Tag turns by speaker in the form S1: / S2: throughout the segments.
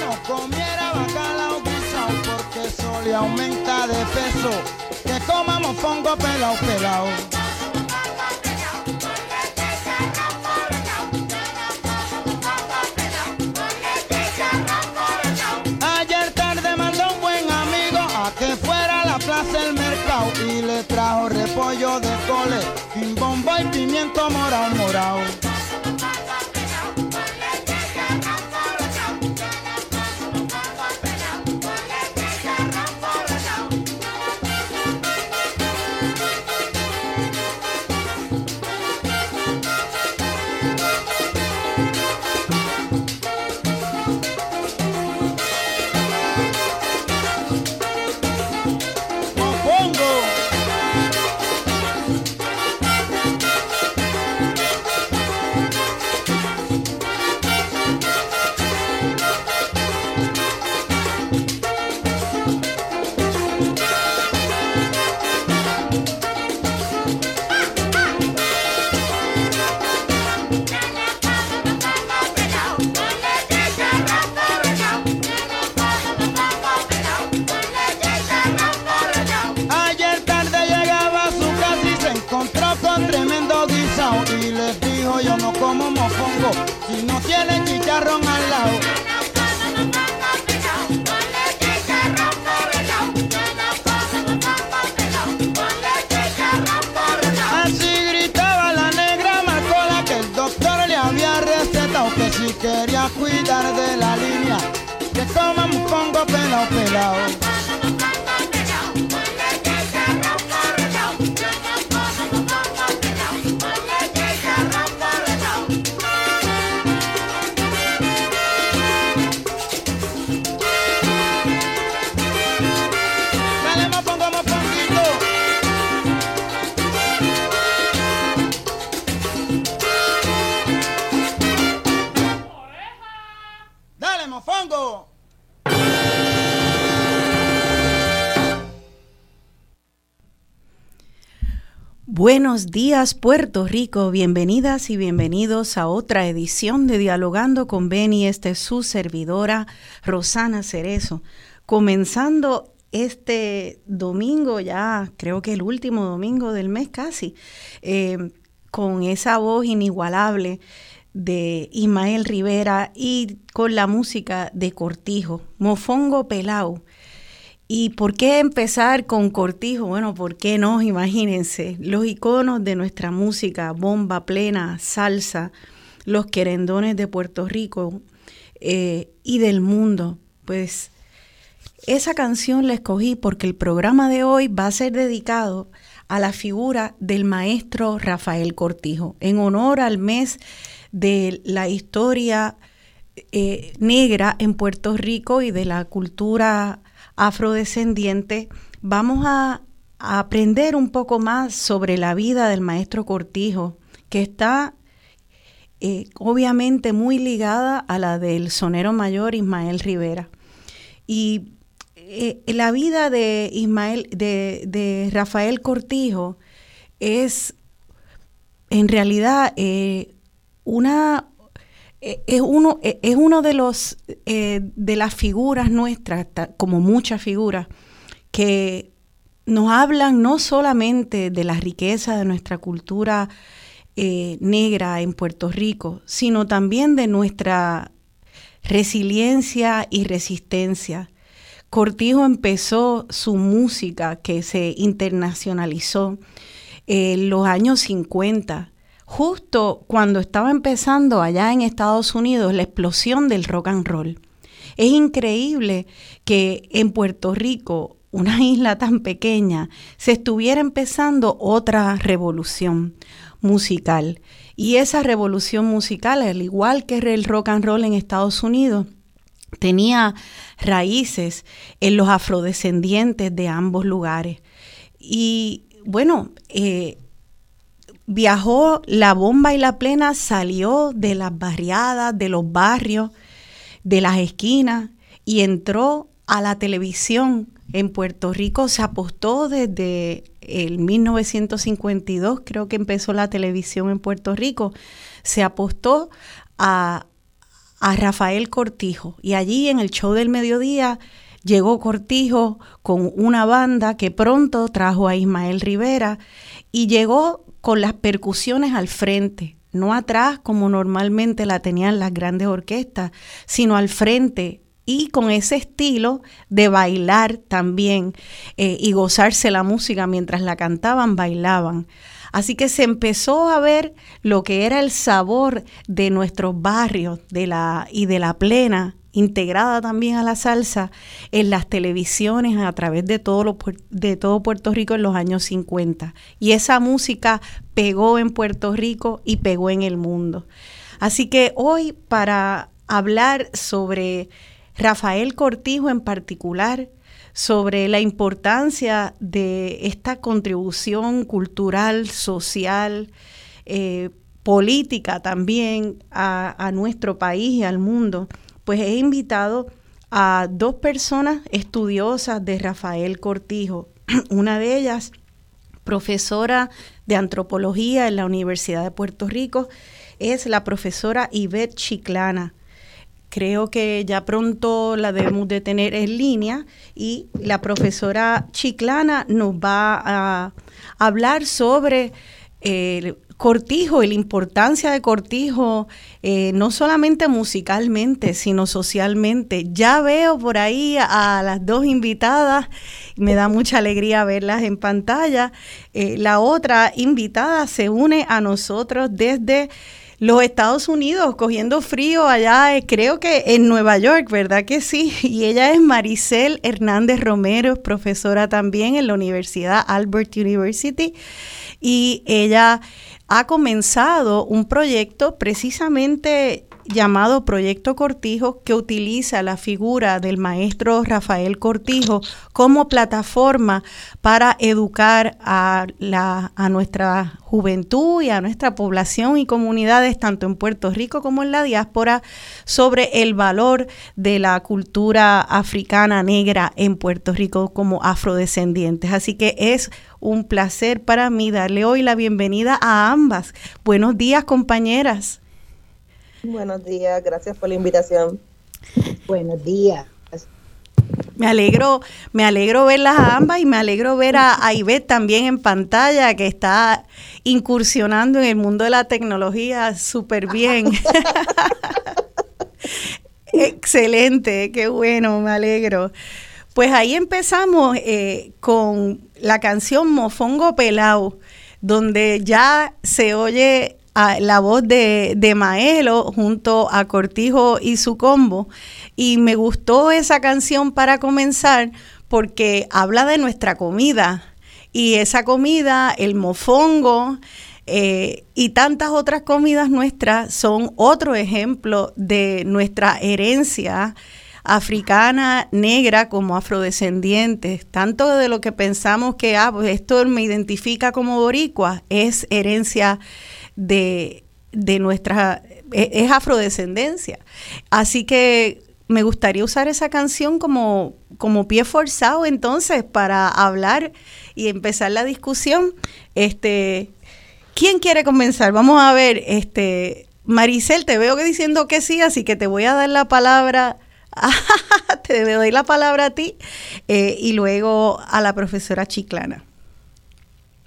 S1: no comiera bacalao porque eso le aumenta de peso. Que comamos fongo pelao, pelao. sustento moral, moral.
S2: Buenos días Puerto Rico, bienvenidas y bienvenidos a otra edición de Dialogando con Beni. Esta es su servidora Rosana Cerezo. Comenzando este domingo, ya creo que el último domingo del mes casi, eh, con esa voz inigualable de Ismael Rivera y con la música de Cortijo, Mofongo Pelao. ¿Y por qué empezar con Cortijo? Bueno, ¿por qué no? Imagínense, los iconos de nuestra música, bomba plena, salsa, los querendones de Puerto Rico eh, y del mundo. Pues esa canción la escogí porque el programa de hoy va a ser dedicado a la figura del maestro Rafael Cortijo, en honor al mes de la historia eh, negra en Puerto Rico y de la cultura afrodescendiente, vamos a, aprender un poco más sobre la vida del maestro Cortijo, que está eh, obviamente muy ligada a la del sonero mayor Ismael Rivera. Y eh, la vida de Ismael, de, de, Rafael Cortijo es en realidad eh, una es uno, es uno de los eh, de las figuras nuestras, como muchas figuras, que nos hablan no solamente de la riqueza de nuestra cultura eh, negra en Puerto Rico, sino también de nuestra resiliencia y resistencia. Cortijo empezó su música que se internacionalizó en los años 50 justo cuando estaba empezando allá en Estados Unidos la explosión del rock and roll. Es increíble que en Puerto Rico, una isla tan pequeña, se estuviera empezando otra revolución musical. Y esa revolución musical, al igual que el rock and roll en Estados Unidos, tenía raíces en los afrodescendientes de ambos lugares. Y bueno, eh, viajó, la bomba y la plena salió de las barriadas, de los barrios, de las esquinas y entró a la televisión. En Puerto Rico se apostó desde el 1952, creo que empezó la televisión en Puerto Rico, se apostó a, a Rafael Cortijo. Y allí en el show del mediodía llegó Cortijo con una banda que pronto trajo a Ismael Rivera y llegó con las percusiones al frente, no atrás como normalmente la tenían las grandes orquestas, sino al frente y con ese estilo de bailar también eh, y gozarse la música mientras la cantaban, bailaban. Así que se empezó a ver lo que era el sabor de nuestros barrios y de la plena, integrada también a la salsa en las televisiones a través de todo, de todo Puerto Rico en los años 50. Y esa música pegó en Puerto Rico y pegó en el mundo. Así que hoy para hablar sobre Rafael Cortijo en particular, sobre la importancia de esta contribución cultural, social, eh, política también a, nuestro país y al mundo, pues he invitado a dos personas estudiosas de Rafael Cortijo. Una de ellas, profesora de antropología en la Universidad de Puerto Rico, es la profesora Ivette Chiclana creo que ya pronto la debemos de tener en línea y la profesora Chiclana nos va a hablar sobre el Cortijo y la importancia de Cortijo, eh, no solamente musicalmente, sino socialmente. Ya veo por ahí a, las dos invitadas, me da mucha alegría verlas en pantalla. Eh, la otra invitada se une a nosotros desde los Estados Unidos, cogiendo frío allá, eh, creo que en Nueva York, ¿verdad que sí? Y ella es Maricel Hernández Romero, profesora también en la Universidad Albert University. Y ella ha comenzado un proyecto precisamente llamado Proyecto Cortijo, que utiliza la figura del maestro Rafael Cortijo como plataforma para educar a, la, a nuestra juventud y a nuestra población y comunidades, tanto en Puerto Rico como en la diáspora, sobre el valor de la cultura africana negra en Puerto Rico como afrodescendientes. Así que es un placer para mí darle hoy la bienvenida a ambas. Buenos días, compañeras.
S3: Buenos días, gracias por la invitación.
S4: Buenos días.
S2: Me alegro, me alegro verlas a ambas y me alegro ver a, a Ivette también en pantalla que está incursionando en el mundo de la tecnología súper bien. Excelente, qué bueno, me alegro. Pues ahí empezamos eh, con la canción Mofongo Pelao, donde ya se oye la voz de, de, Maelo junto a Cortijo y su combo. Y me gustó esa canción para comenzar porque habla de nuestra comida. Y esa comida, el mofongo eh, y tantas otras comidas nuestras son otro ejemplo de nuestra herencia africana, negra como afrodescendientes, tanto de lo que pensamos que ah, pues esto me identifica como boricua, es herencia de, nuestra, e, es, afrodescendencia. Así que me gustaría usar esa canción como, como pie forzado entonces para hablar y empezar la discusión. Este, ¿quién quiere comenzar? Vamos a ver, este, Maricel, te veo que diciendo que sí, así que te voy a dar la palabra. te doy la palabra a ti eh, y luego a la profesora Chiclana.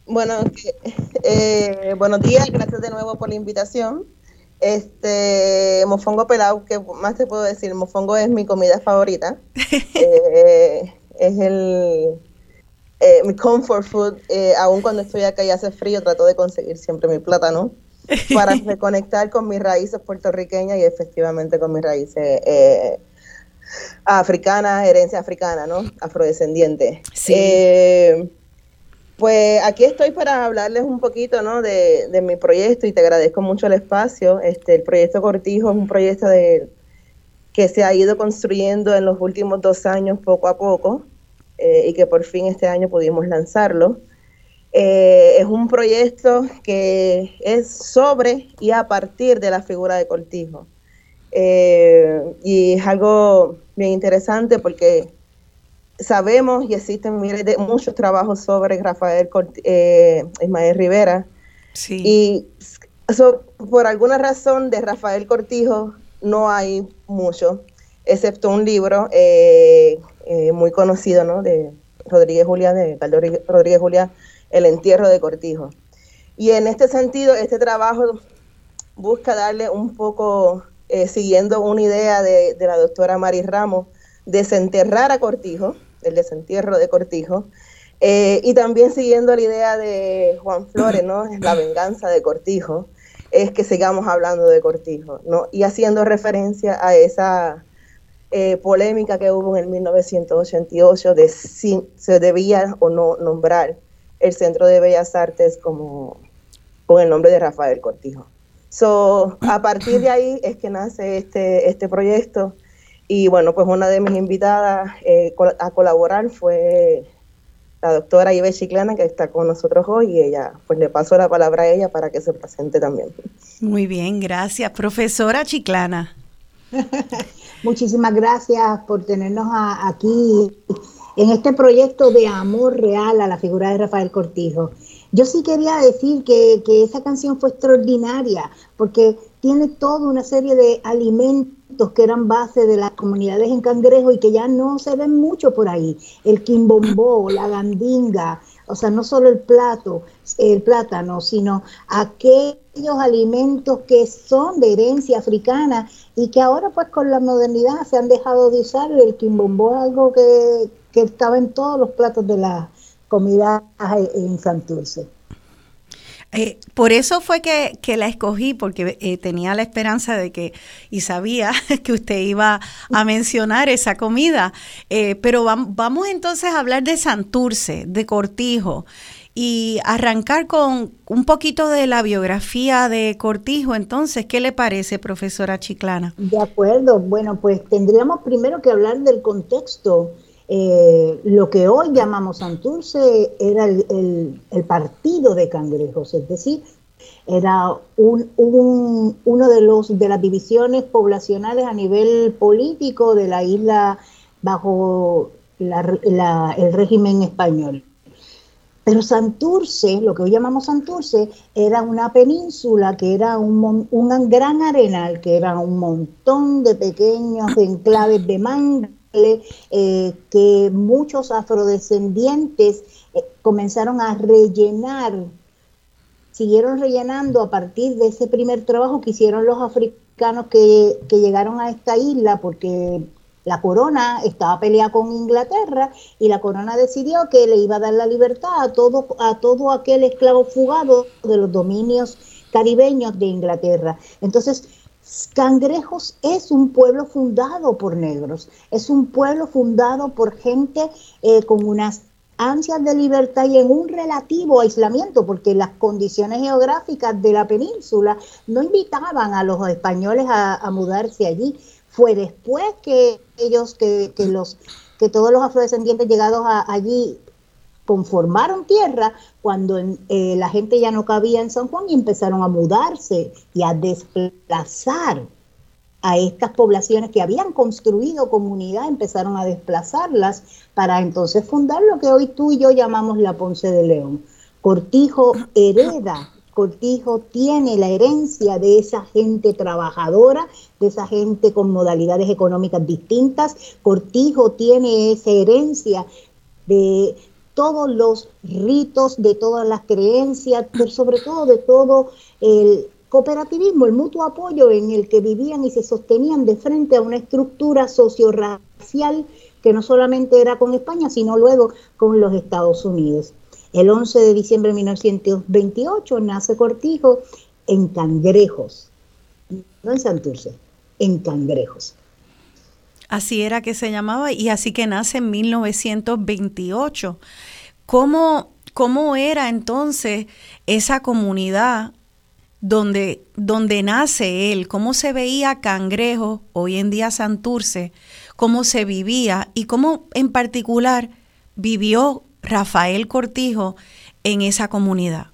S3: Bueno, eh, buenos días, gracias de nuevo por la invitación. Este, mofongo pelado, ¿qué más te puedo decir? Mofongo es mi comida favorita. Eh, es el eh, mi comfort food. aún cuando estoy acá y hace frío, trato de conseguir siempre mi plátano para reconectar con mis raíces puertorriqueñas y efectivamente con mis raíces africanas, herencia africana, ¿no? Afrodescendiente. Sí. Pues aquí estoy para hablarles un poquito ¿no? de, mi proyecto y te agradezco mucho el espacio. Este, el proyecto Cortijo es un proyecto que se ha ido construyendo en los últimos dos años poco a poco eh, y que por fin este año pudimos lanzarlo. Eh, es un proyecto que es sobre y a partir de la figura de Cortijo. Eh, y es algo bien interesante porque sabemos y existen miles de, muchos trabajos sobre Rafael eh, Ismael Rivera. Sí. Y por alguna razón de Rafael Cortijo no hay mucho, excepto un libro eh, eh, muy conocido, ¿no? De Rodríguez Julia, de Rodríguez Julia, El entierro de Cortijo. Y en este sentido, este trabajo busca darle un poco, siguiendo una idea de, la doctora Mari Ramos, desenterrar a Cortijo, el desentierro de Cortijo, y también siguiendo la idea de Juan Flores, ¿no? La venganza de Cortijo, es que sigamos hablando de Cortijo, ¿no? Y haciendo referencia a esa eh, polémica que hubo en el 1988 de si se debía o no nombrar el Centro de Bellas Artes con el nombre de Rafael Cortijo. So, a partir de ahí es que nace este, este proyecto y bueno, pues una de mis invitadas eh, a colaborar fue la doctora Ibe Chiclana, que está con nosotros hoy, y ella, pues le paso la palabra a ella para que se presente también.
S2: Muy bien, gracias. Profesora Chiclana.
S4: Muchísimas gracias por tenernos aquí en este proyecto de amor real a la figura de Rafael Cortijo. Yo sí quería decir que, que esa canción fue extraordinaria porque tiene toda una serie de alimentos que eran base de las comunidades en Cangrejo y que ya no se ven mucho por ahí. El quimbombó, la gandinga, o sea, no solo el plato, el plátano, sino aquellos alimentos que son de herencia africana y que ahora pues con la modernidad se han dejado de usar. El quimbombó es algo que, que estaba en todos los platos de la comida en Santurce.
S2: Eh, por eso fue que, la escogí, porque eh, tenía la esperanza de que, y sabía que usted iba a mencionar esa comida. Eh, pero vamos, entonces a hablar de Santurce, de Cortijo, y arrancar con un poquito de la biografía de Cortijo. Entonces, ¿qué le parece, profesora Chiclana?
S4: De acuerdo. Bueno, pues tendríamos primero que hablar del contexto eh, lo que hoy llamamos Santurce era el, partido de cangrejos, es decir, era un, uno de los de las divisiones poblacionales a nivel político de la isla bajo el régimen español. Pero Santurce, lo que hoy llamamos Santurce, era una península que era un, un gran arenal, que era un montón de pequeños enclaves de manga eh, que muchos afrodescendientes eh, comenzaron a rellenar, siguieron rellenando a partir de ese primer trabajo que hicieron los africanos que, llegaron a esta isla, porque la corona estaba peleada con Inglaterra y la corona decidió que le iba a dar la libertad a todo, a todo aquel esclavo fugado de los dominios caribeños de Inglaterra. Entonces, Cangrejos es un pueblo fundado por negros, es un pueblo fundado por gente eh, con unas ansias de libertad y en un relativo aislamiento, porque las condiciones geográficas de la península no invitaban a los españoles a, mudarse allí. Fue después que ellos, que, los, que todos los afrodescendientes llegados allí conformaron tierra cuando eh, la gente ya no cabía en San Juan y empezaron a mudarse y a desplazar a estas poblaciones que habían construido comunidad, empezaron a desplazarlas para entonces fundar lo que hoy tú y yo llamamos la Ponce de León. Cortijo hereda, Cortijo tiene la herencia de esa gente trabajadora, de esa gente con modalidades económicas distintas. Cortijo tiene esa herencia de todos los ritos, de todas las creencias, pero sobre todo de todo el cooperativismo, el mutuo apoyo en el que vivían y se sostenían de frente a una estructura socio-racial que no solamente era con España, sino luego con los Estados Unidos. El 11 de diciembre de 1928 nace Cortijo en Cangrejos, no en Santurce, en Cangrejos.
S2: Así era que se llamaba y así que nace en 1928. ¿Cómo, cómo era entonces esa comunidad donde, donde nace él? ¿Cómo se veía Cangrejo, hoy en día Santurce? ¿Cómo se vivía y cómo en particular vivió Rafael Cortijo en esa comunidad?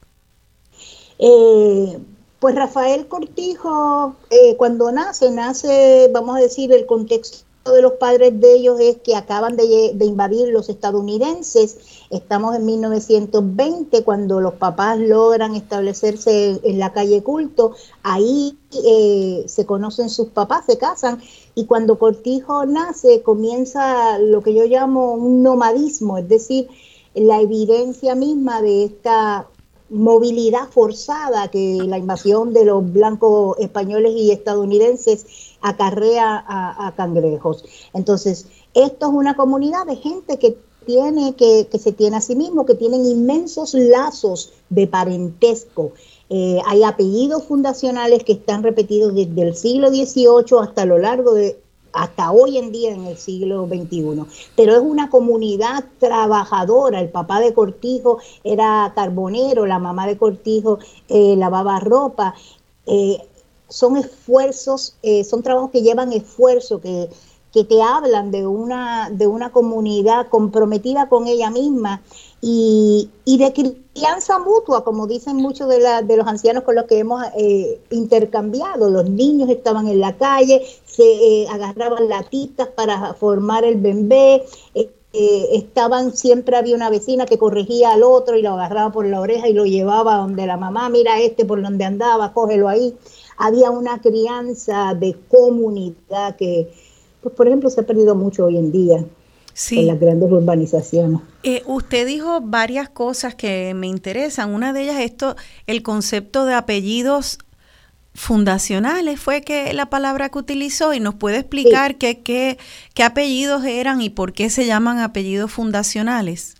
S4: Eh, Pues Rafael Cortijo, eh, cuando nace, nace, vamos a decir, el contexto de los padres de ellos es que acaban de, invadir los estadounidenses. Estamos en 1920 cuando los papás logran establecerse en, la calle culto. Ahí eh, se conocen sus papás, se casan y cuando Cortijo nace comienza lo que yo llamo un nomadismo, es decir, la evidencia misma de esta movilidad forzada que la invasión de los blancos españoles y estadounidenses acarrea a, cangrejos. Entonces, esto es una comunidad de gente que tiene, que, que se tiene a sí mismo, que tienen inmensos lazos de parentesco. Eh, hay apellidos fundacionales que están repetidos desde el siglo XVIII hasta lo largo de hasta hoy en día en el siglo XXI. Pero es una comunidad trabajadora. El papá de Cortijo era carbonero, la mamá de Cortijo eh, lavaba ropa. Eh, son esfuerzos, eh, son trabajos que llevan esfuerzo, que, que te hablan de una, de una comunidad comprometida con ella misma y, y de crianza mutua, como dicen muchos de, la, de los ancianos con los que hemos eh, intercambiado. Los niños estaban en la calle, se eh, agarraban latitas para formar el bembé. estaban, siempre había una vecina que corregía al otro y lo agarraba por la oreja y lo llevaba donde la mamá, mira este por donde andaba, cógelo ahí había una crianza de comunidad que, pues, por ejemplo, se ha perdido mucho hoy en día. En las grandes urbanizaciones.
S2: Eh, usted dijo varias cosas que me interesan. Una de ellas, esto, el concepto de apellidos fundacionales fue que la palabra que utilizó y nos puede explicar qué, qué, qué apellidos eran y por qué se llaman apellidos fundacionales.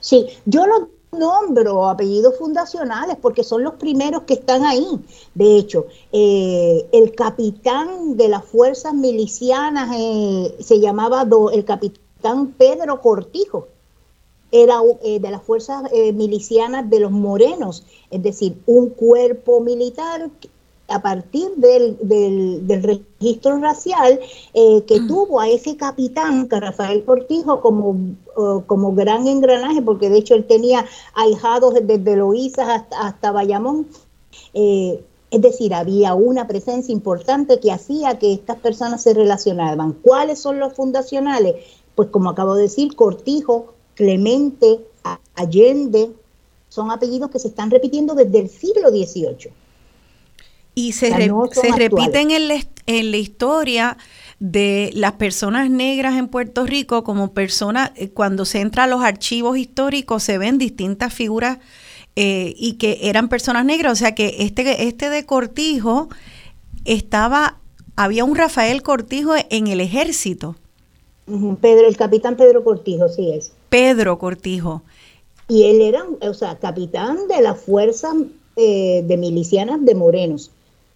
S4: Sí, yo lo nombro apellidos fundacionales porque son los primeros que están ahí. De hecho, eh, el capitán de las fuerzas milicianas eh, se llamaba el capitán Pedro Cortijo. Era eh, de las fuerzas milicianas de los morenos, es decir, un cuerpo militar a partir del, del, registro racial eh, que mm. tuvo a ese capitán, Rafael Cortijo, como, como gran engranaje, porque de hecho él tenía ahijados desde Loízas hasta, hasta Bayamón. Eh, es decir, había una presencia importante que hacía que estas personas se relacionaban. ¿Cuáles son los fundacionales? Pues como acabo de decir, Cortijo, Clemente, Allende, son apellidos que se están repitiendo desde el siglo XVIII.
S2: Y se, se repiten en la, en la historia de las personas negras en Puerto Rico como personas, eh, cuando se entra a los archivos históricos se ven distintas figuras eh, y que eran personas negras, o sea que este, este de Cortijo estaba, había un Rafael Cortijo en el ejército.
S4: Pedro, el capitán Pedro Cortijo, sí es.
S2: Pedro Cortijo.
S4: Y él era, o sea, capitán de la fuerza eh, de milicianas de Morenos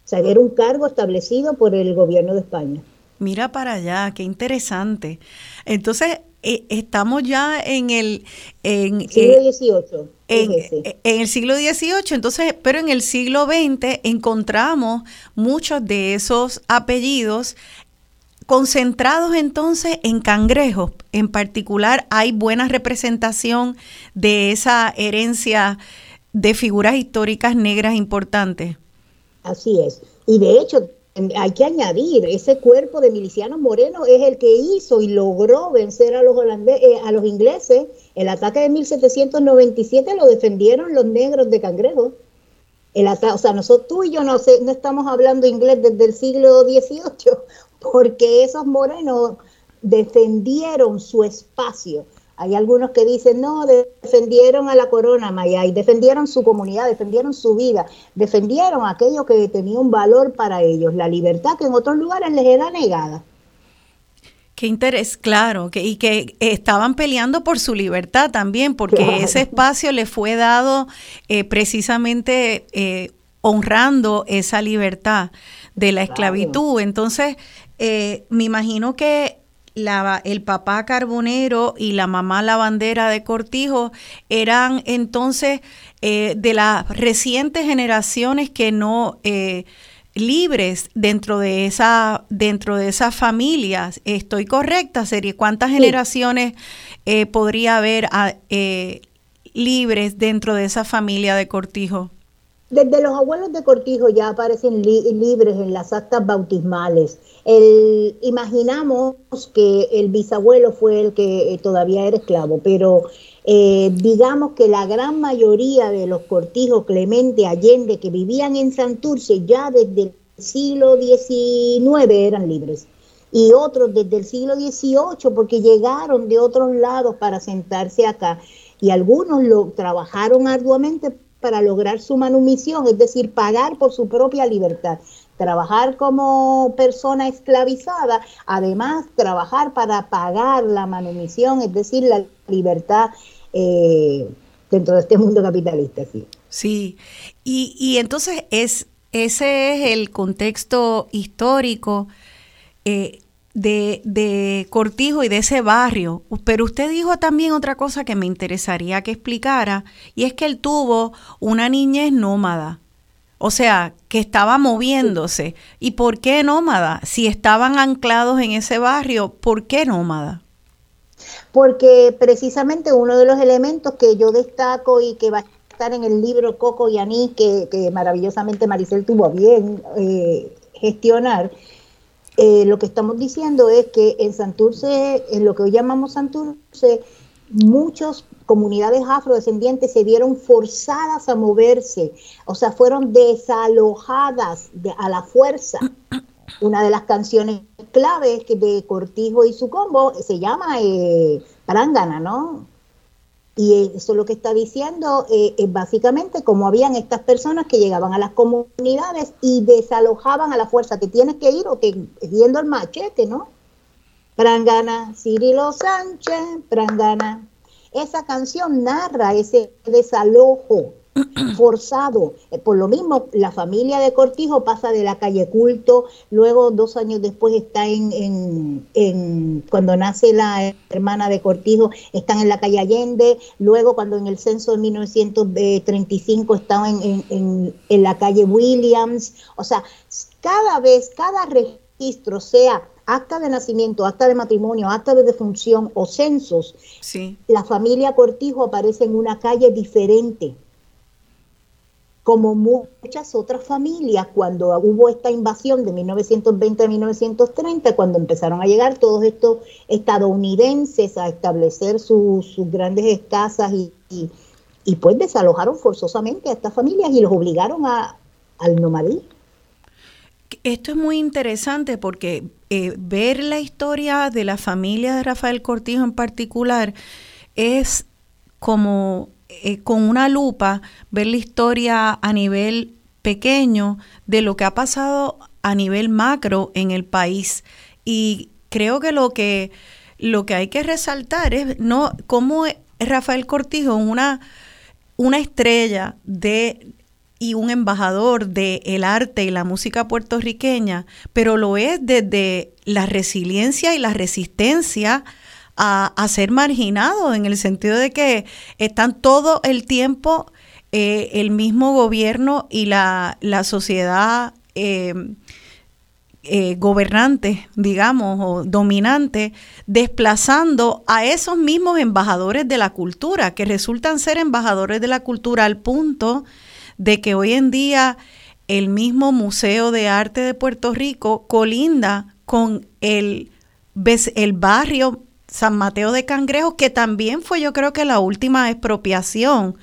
S4: sea, era un cargo establecido por el gobierno de España.
S2: Mira para allá, qué interesante. Entonces, eh, estamos ya en el
S4: en, siglo XVIII.
S2: En, en, el siglo XVIII, entonces, pero en el siglo XX encontramos muchos de esos apellidos concentrados entonces en cangrejos. En particular, hay buena representación de esa herencia de figuras históricas negras importantes.
S4: Así es. Y de hecho, hay que añadir, ese cuerpo de milicianos morenos es el que hizo y logró vencer a los, eh, a los ingleses. El ataque de 1797 lo defendieron los negros de Cangrejo. El o sea, nosotros, tú y yo no, no estamos hablando inglés desde el siglo XVIII, porque esos morenos defendieron su espacio hay algunos que dicen, no, defendieron a la corona Maya y defendieron su comunidad, defendieron su vida, defendieron aquello que tenía un valor para ellos, la libertad que en otros lugares les era negada.
S2: Qué interés, claro, que, y que estaban peleando por su libertad también, porque ese espacio le fue dado eh, precisamente eh, honrando esa libertad de la esclavitud. Entonces, eh, me imagino que el papá carbonero y la mamá lavandera de Cortijo eran entonces eh, de las recientes generaciones que no eh, libres dentro de esa dentro de esas familias. Estoy correcta, serie. ¿Cuántas generaciones eh, podría haber ah, libres dentro de esa familia de Cortijo?
S4: Desde los abuelos de Cortijo ya aparecen libres en las actas bautismales. Imaginamos que el bisabuelo fue el que eh, todavía era esclavo, pero eh, digamos que la gran mayoría de los cortijos Clemente Allende que vivían en Santurce ya desde el siglo XIX eran libres y otros desde el siglo XVIII porque llegaron de otros lados para sentarse acá y algunos lo trabajaron arduamente para lograr su manumisión, es decir, pagar por su propia libertad. Trabajar como persona esclavizada, además trabajar para pagar la manumisión, es decir, la libertad eh, dentro de este mundo capitalista. Sí,
S2: sí. Y, y entonces es, ese es el contexto histórico. Eh, de, de, Cortijo y de ese barrio. Pero usted dijo también otra cosa que me interesaría que explicara, y es que él tuvo una niñez nómada. O sea, que estaba moviéndose. ¿Y por qué nómada? Si estaban anclados en ese barrio, ¿por qué nómada?
S4: Porque precisamente uno de los elementos que yo destaco y que va a estar en el libro Coco y Aní, que, maravillosamente Maricel tuvo bien eh, gestionar, eh, lo que estamos diciendo es que en Santurce, en lo que hoy llamamos Santurce, muchas comunidades afrodescendientes se vieron forzadas a moverse, o sea, fueron desalojadas a la fuerza. Una de las canciones claves de Cortijo y su combo se llama eh, Prangana, ¿no? Y eso lo que está diciendo eh, es básicamente como habían estas personas que llegaban a las comunidades y desalojaban a la fuerza. Te tienes que ir o te viendo el machete, ¿no? Prangana, Cirilo Sánchez, Prangana. Esa canción narra ese desalojo forzado. Eh, por lo mismo, la familia de Cortijo pasa de la calle Culto, luego dos años después está en, en, cuando nace la hermana de Cortijo, están en la calle Allende, luego cuando en el censo de 1935 estaban en, en, en la calle Williams, o sea, cada vez, cada registro, sea acta de nacimiento, acta de matrimonio, acta de defunción o censos, sí. la familia Cortijo aparece en una calle diferente como muchas otras familias, cuando hubo esta invasión de 1920 a 1930, cuando empezaron a llegar todos estos estadounidenses a establecer sus, grandes casas y, y, pues desalojaron forzosamente a estas familias y los obligaron a, al nomadismo.
S2: Esto es muy interesante porque eh, ver la historia de la familia de Rafael Cortijo en particular es como eh, con una lupa ver la historia a nivel pequeño de lo que ha pasado a nivel macro en el país. Y creo que lo que, lo que hay que resaltar es no cómo Rafael Cortijo, una, una estrella de y un embajador del el arte y la música puertorriqueña, pero lo es desde la resiliencia y la resistencia a, ser marginados en el sentido de que están todo el tiempo eh, el mismo gobierno y la, sociedad eh, eh, gobernante, digamos, o dominante, desplazando a esos mismos embajadores de la cultura, que resultan ser embajadores de la cultura al punto de que hoy en día el mismo Museo de Arte de Puerto Rico colinda con el, el barrio San Mateo de Cangrejos, que también fue yo creo que la última expropiación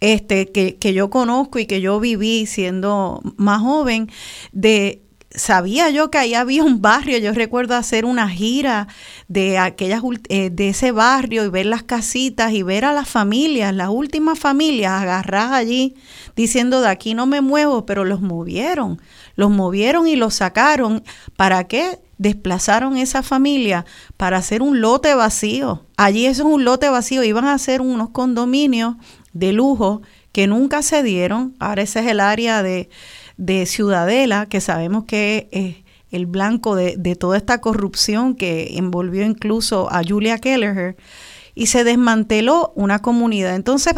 S2: este, que, que yo conozco y que yo viví siendo más joven, de sabía yo que ahí había un barrio, yo recuerdo hacer una gira de aquellas eh, de ese barrio y ver las casitas y ver a las familias, las últimas familias agarradas allí diciendo de aquí no me muevo, pero los movieron, los movieron y los sacaron, ¿para qué? Desplazaron esa familia para hacer un lote vacío. Allí eso es un lote vacío, iban a hacer unos condominios de lujo que nunca se dieron. Ahora ese es el área de, Ciudadela, que sabemos que es el blanco de, toda esta corrupción que envolvió incluso a Julia Kelleher, y se desmanteló una comunidad. Entonces,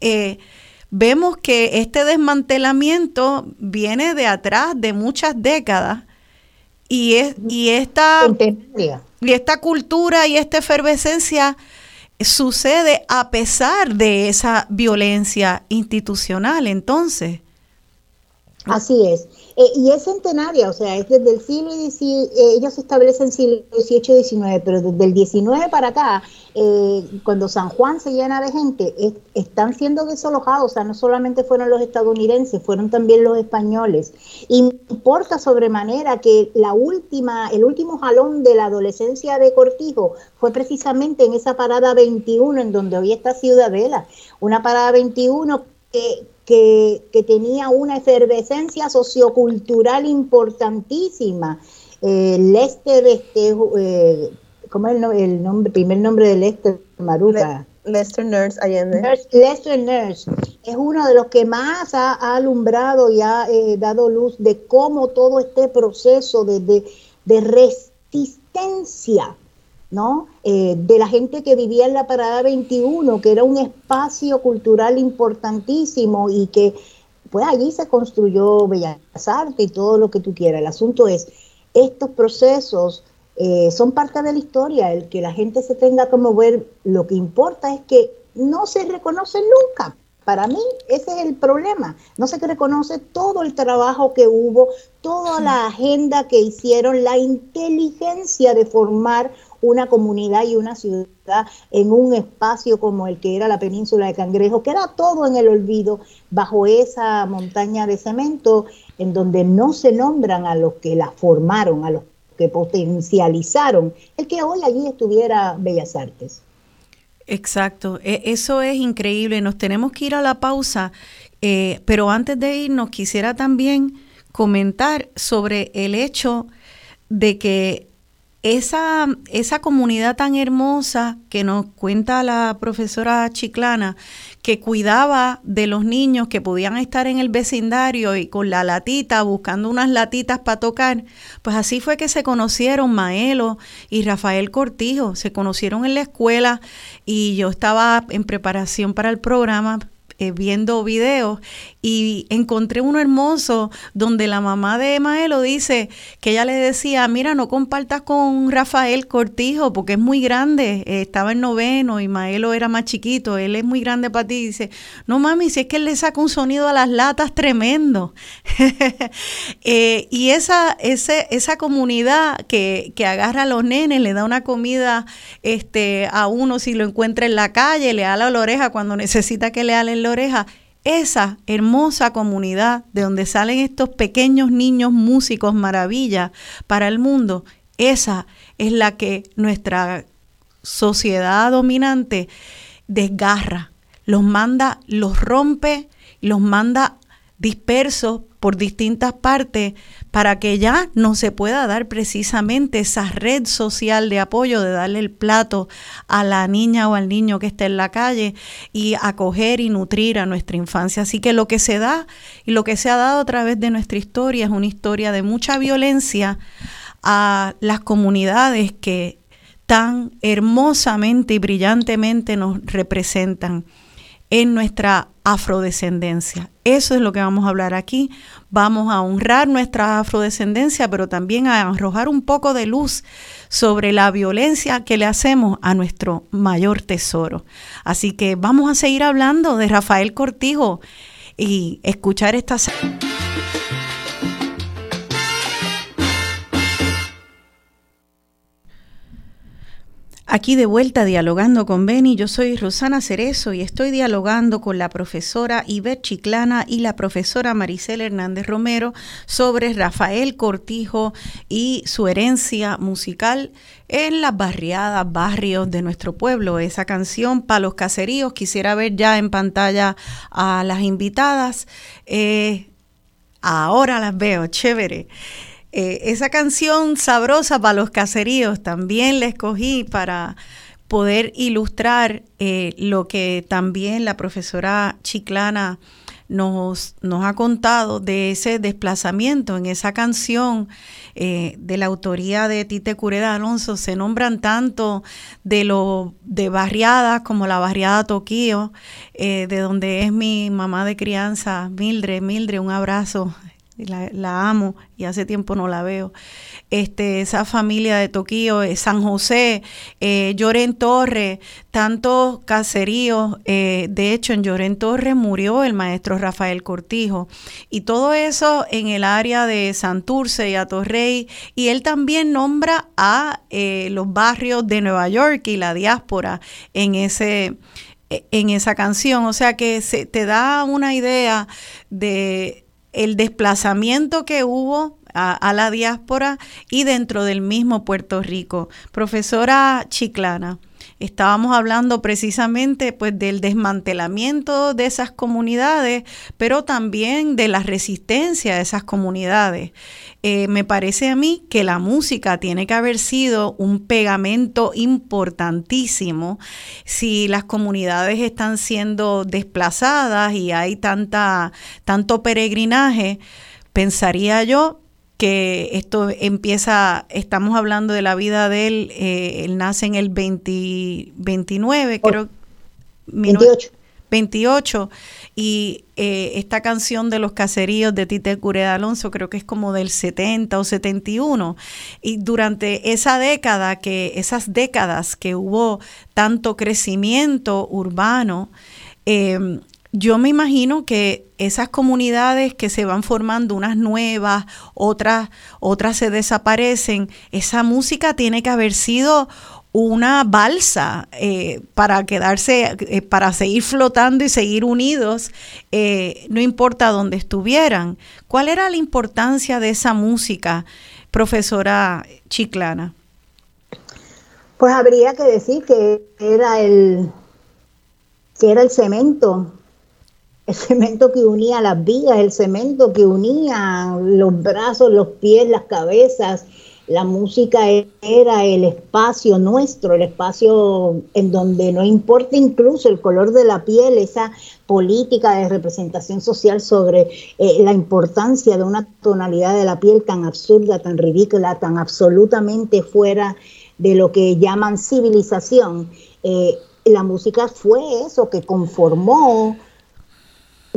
S2: eh, vemos que este desmantelamiento viene de atrás de muchas décadas y, es, y, esta, y esta cultura y esta efervescencia sucede a pesar de esa violencia institucional. Entonces,
S4: Así es. Eh, y es centenaria, o sea, es desde el siglo XIX, eh, ellos se establecen siglo XVIII XIX, pero desde el XIX para acá, eh, cuando San Juan se llena de gente, están siendo desalojados, o sea, no solamente fueron los estadounidenses, fueron también los españoles. Importa sobremanera que la última, el último jalón de la adolescencia de Cortijo fue precisamente en esa parada 21, en donde hoy está Ciudadela, una parada 21 que que, tenía una efervescencia sociocultural importantísima. Eh, Lester, este, eh, ¿cómo es el, nombre, primer nombre de Lester Maruca?
S3: Lester Nurse Allende.
S4: Lester Nurse es uno de los que más ha, alumbrado y ha eh, dado luz de cómo todo este proceso de, de, de resistencia ¿no? Eh, de la gente que vivía en la Parada 21, que era un espacio cultural importantísimo y que pues allí se construyó Bellas Artes y todo lo que tú quieras. El asunto es, estos procesos eh, son parte de la historia, el que la gente se tenga como ver, lo que importa es que no se reconoce nunca. Para mí ese es el problema. No se reconoce todo el trabajo que hubo, toda la agenda que hicieron, la inteligencia de formar una comunidad y una ciudad en un espacio como el que era la península de Cangrejo, que era todo en el olvido, bajo esa montaña de cemento, en donde no se nombran a los que la formaron, a los que potencializaron el que hoy allí estuviera Bellas Artes.
S2: Exacto, e, eso es increíble. Nos tenemos que ir a la pausa, eh, pero antes de irnos quisiera también comentar sobre el hecho de que esa, esa comunidad tan hermosa que nos cuenta la profesora Chiclana, que cuidaba de los niños que podían estar en el vecindario y con la latita, buscando unas latitas para tocar, pues así fue que se conocieron Maelo y Rafael Cortijo, se conocieron en la escuela y yo estaba en preparación para el programa eh, viendo videos y encontré uno hermoso donde la mamá de Maelo dice que ella le decía, mira, no compartas con Rafael Cortijo porque es muy grande, eh, estaba en noveno y Maelo era más chiquito, él es muy grande para ti. dice, no mami, si es que él le saca un sonido a las latas tremendo. Eh, y esa, ese, esa comunidad que, que agarra a los nenes, le da una comida este, a uno si lo encuentra en la calle, le ala la oreja cuando necesita que le alen la oreja, esa hermosa comunidad de donde salen estos pequeños niños músicos maravilla para el mundo, esa es la que nuestra sociedad dominante desgarra, los manda, los rompe, los manda dispersos por distintas partes para que ya no se pueda dar precisamente esa red social de apoyo de darle el plato a la niña o al niño que está en la calle y acoger y nutrir a nuestra infancia. Así que lo que se da y lo que se ha dado a través de nuestra historia es una historia de mucha violencia a las comunidades que tan hermosamente y brillantemente nos representan en nuestra afrodescendencia. Eso es lo que vamos a hablar aquí. Vamos a honrar nuestra afrodescendencia, pero también a arrojar un poco de luz sobre la violencia que le hacemos a nuestro mayor tesoro. Así que vamos a seguir hablando de Rafael Cortijo y escuchar estas... Aquí de vuelta dialogando con Beni, yo soy Rosana Cerezo y estoy dialogando con la profesora Iber Chiclana y la profesora Maricel Hernández Romero sobre Rafael Cortijo y su herencia musical en las barriadas, barrios de nuestro pueblo. Esa canción, para los caseríos, quisiera ver ya en pantalla a las invitadas. Eh, ahora las veo, chévere. Eh, esa canción sabrosa para los caseríos también la escogí para poder ilustrar eh, lo que también la profesora Chiclana nos, nos, ha contado de ese desplazamiento en esa canción eh, de la autoría de Tite Cureda Alonso. Se nombran tanto de lo de barriadas como la barriada Toquío, de donde es mi mamá de crianza, Mildred. Mildred, un abrazo la, amo y hace tiempo no la veo. Este, esa familia de Toquío, eh, San José, eh, Lloren Torre, tantos caseríos. Eh, de hecho, en Lloren Torre murió el maestro Rafael Cortijo. Y todo eso en el área de Santurce y Atorrey. Y él también nombra a los barrios de Nueva York y la diáspora en ese en esa canción. O sea que se te da una idea de el desplazamiento que hubo a, la diáspora y dentro del mismo Puerto Rico. Profesora Chiclana, estábamos hablando precisamente pues del desmantelamiento de esas comunidades, pero también de la resistencia de esas comunidades. Eh, me parece a mí que la música tiene que haber sido un pegamento importantísimo si las comunidades están siendo desplazadas y hay tanta, tanto peregrinaje, pensaría yo que esto empieza, estamos hablando de la vida de él, eh, él nace en el 29, creo. 28. 28 y eh, esta canción de los caseríos de Tite Cureda Alonso creo que es como del 70 o 71 y durante esa década que esas décadas que hubo tanto crecimiento urbano em, yo me imagino que esas comunidades que se van formando, unas nuevas, otras, otras se desaparecen, esa música tiene que haber sido una balsa eh, para quedarse, eh, para seguir flotando y seguir unidos, eh, no importa dónde estuvieran. ¿Cuál era la importancia de esa música, profesora Chiclana?
S4: Pues habría que decir que era el que era el cemento, el cemento que unía las vidas, el cemento que unía los brazos, los pies, las cabezas, la música era el espacio nuestro, el espacio en donde no importa incluso el color de la piel, esa política de representación social sobre eh, la importancia de una tonalidad de la piel tan absurda, tan ridícula, tan absolutamente fuera de lo que llaman civilización. Eh, la música fue eso que conformó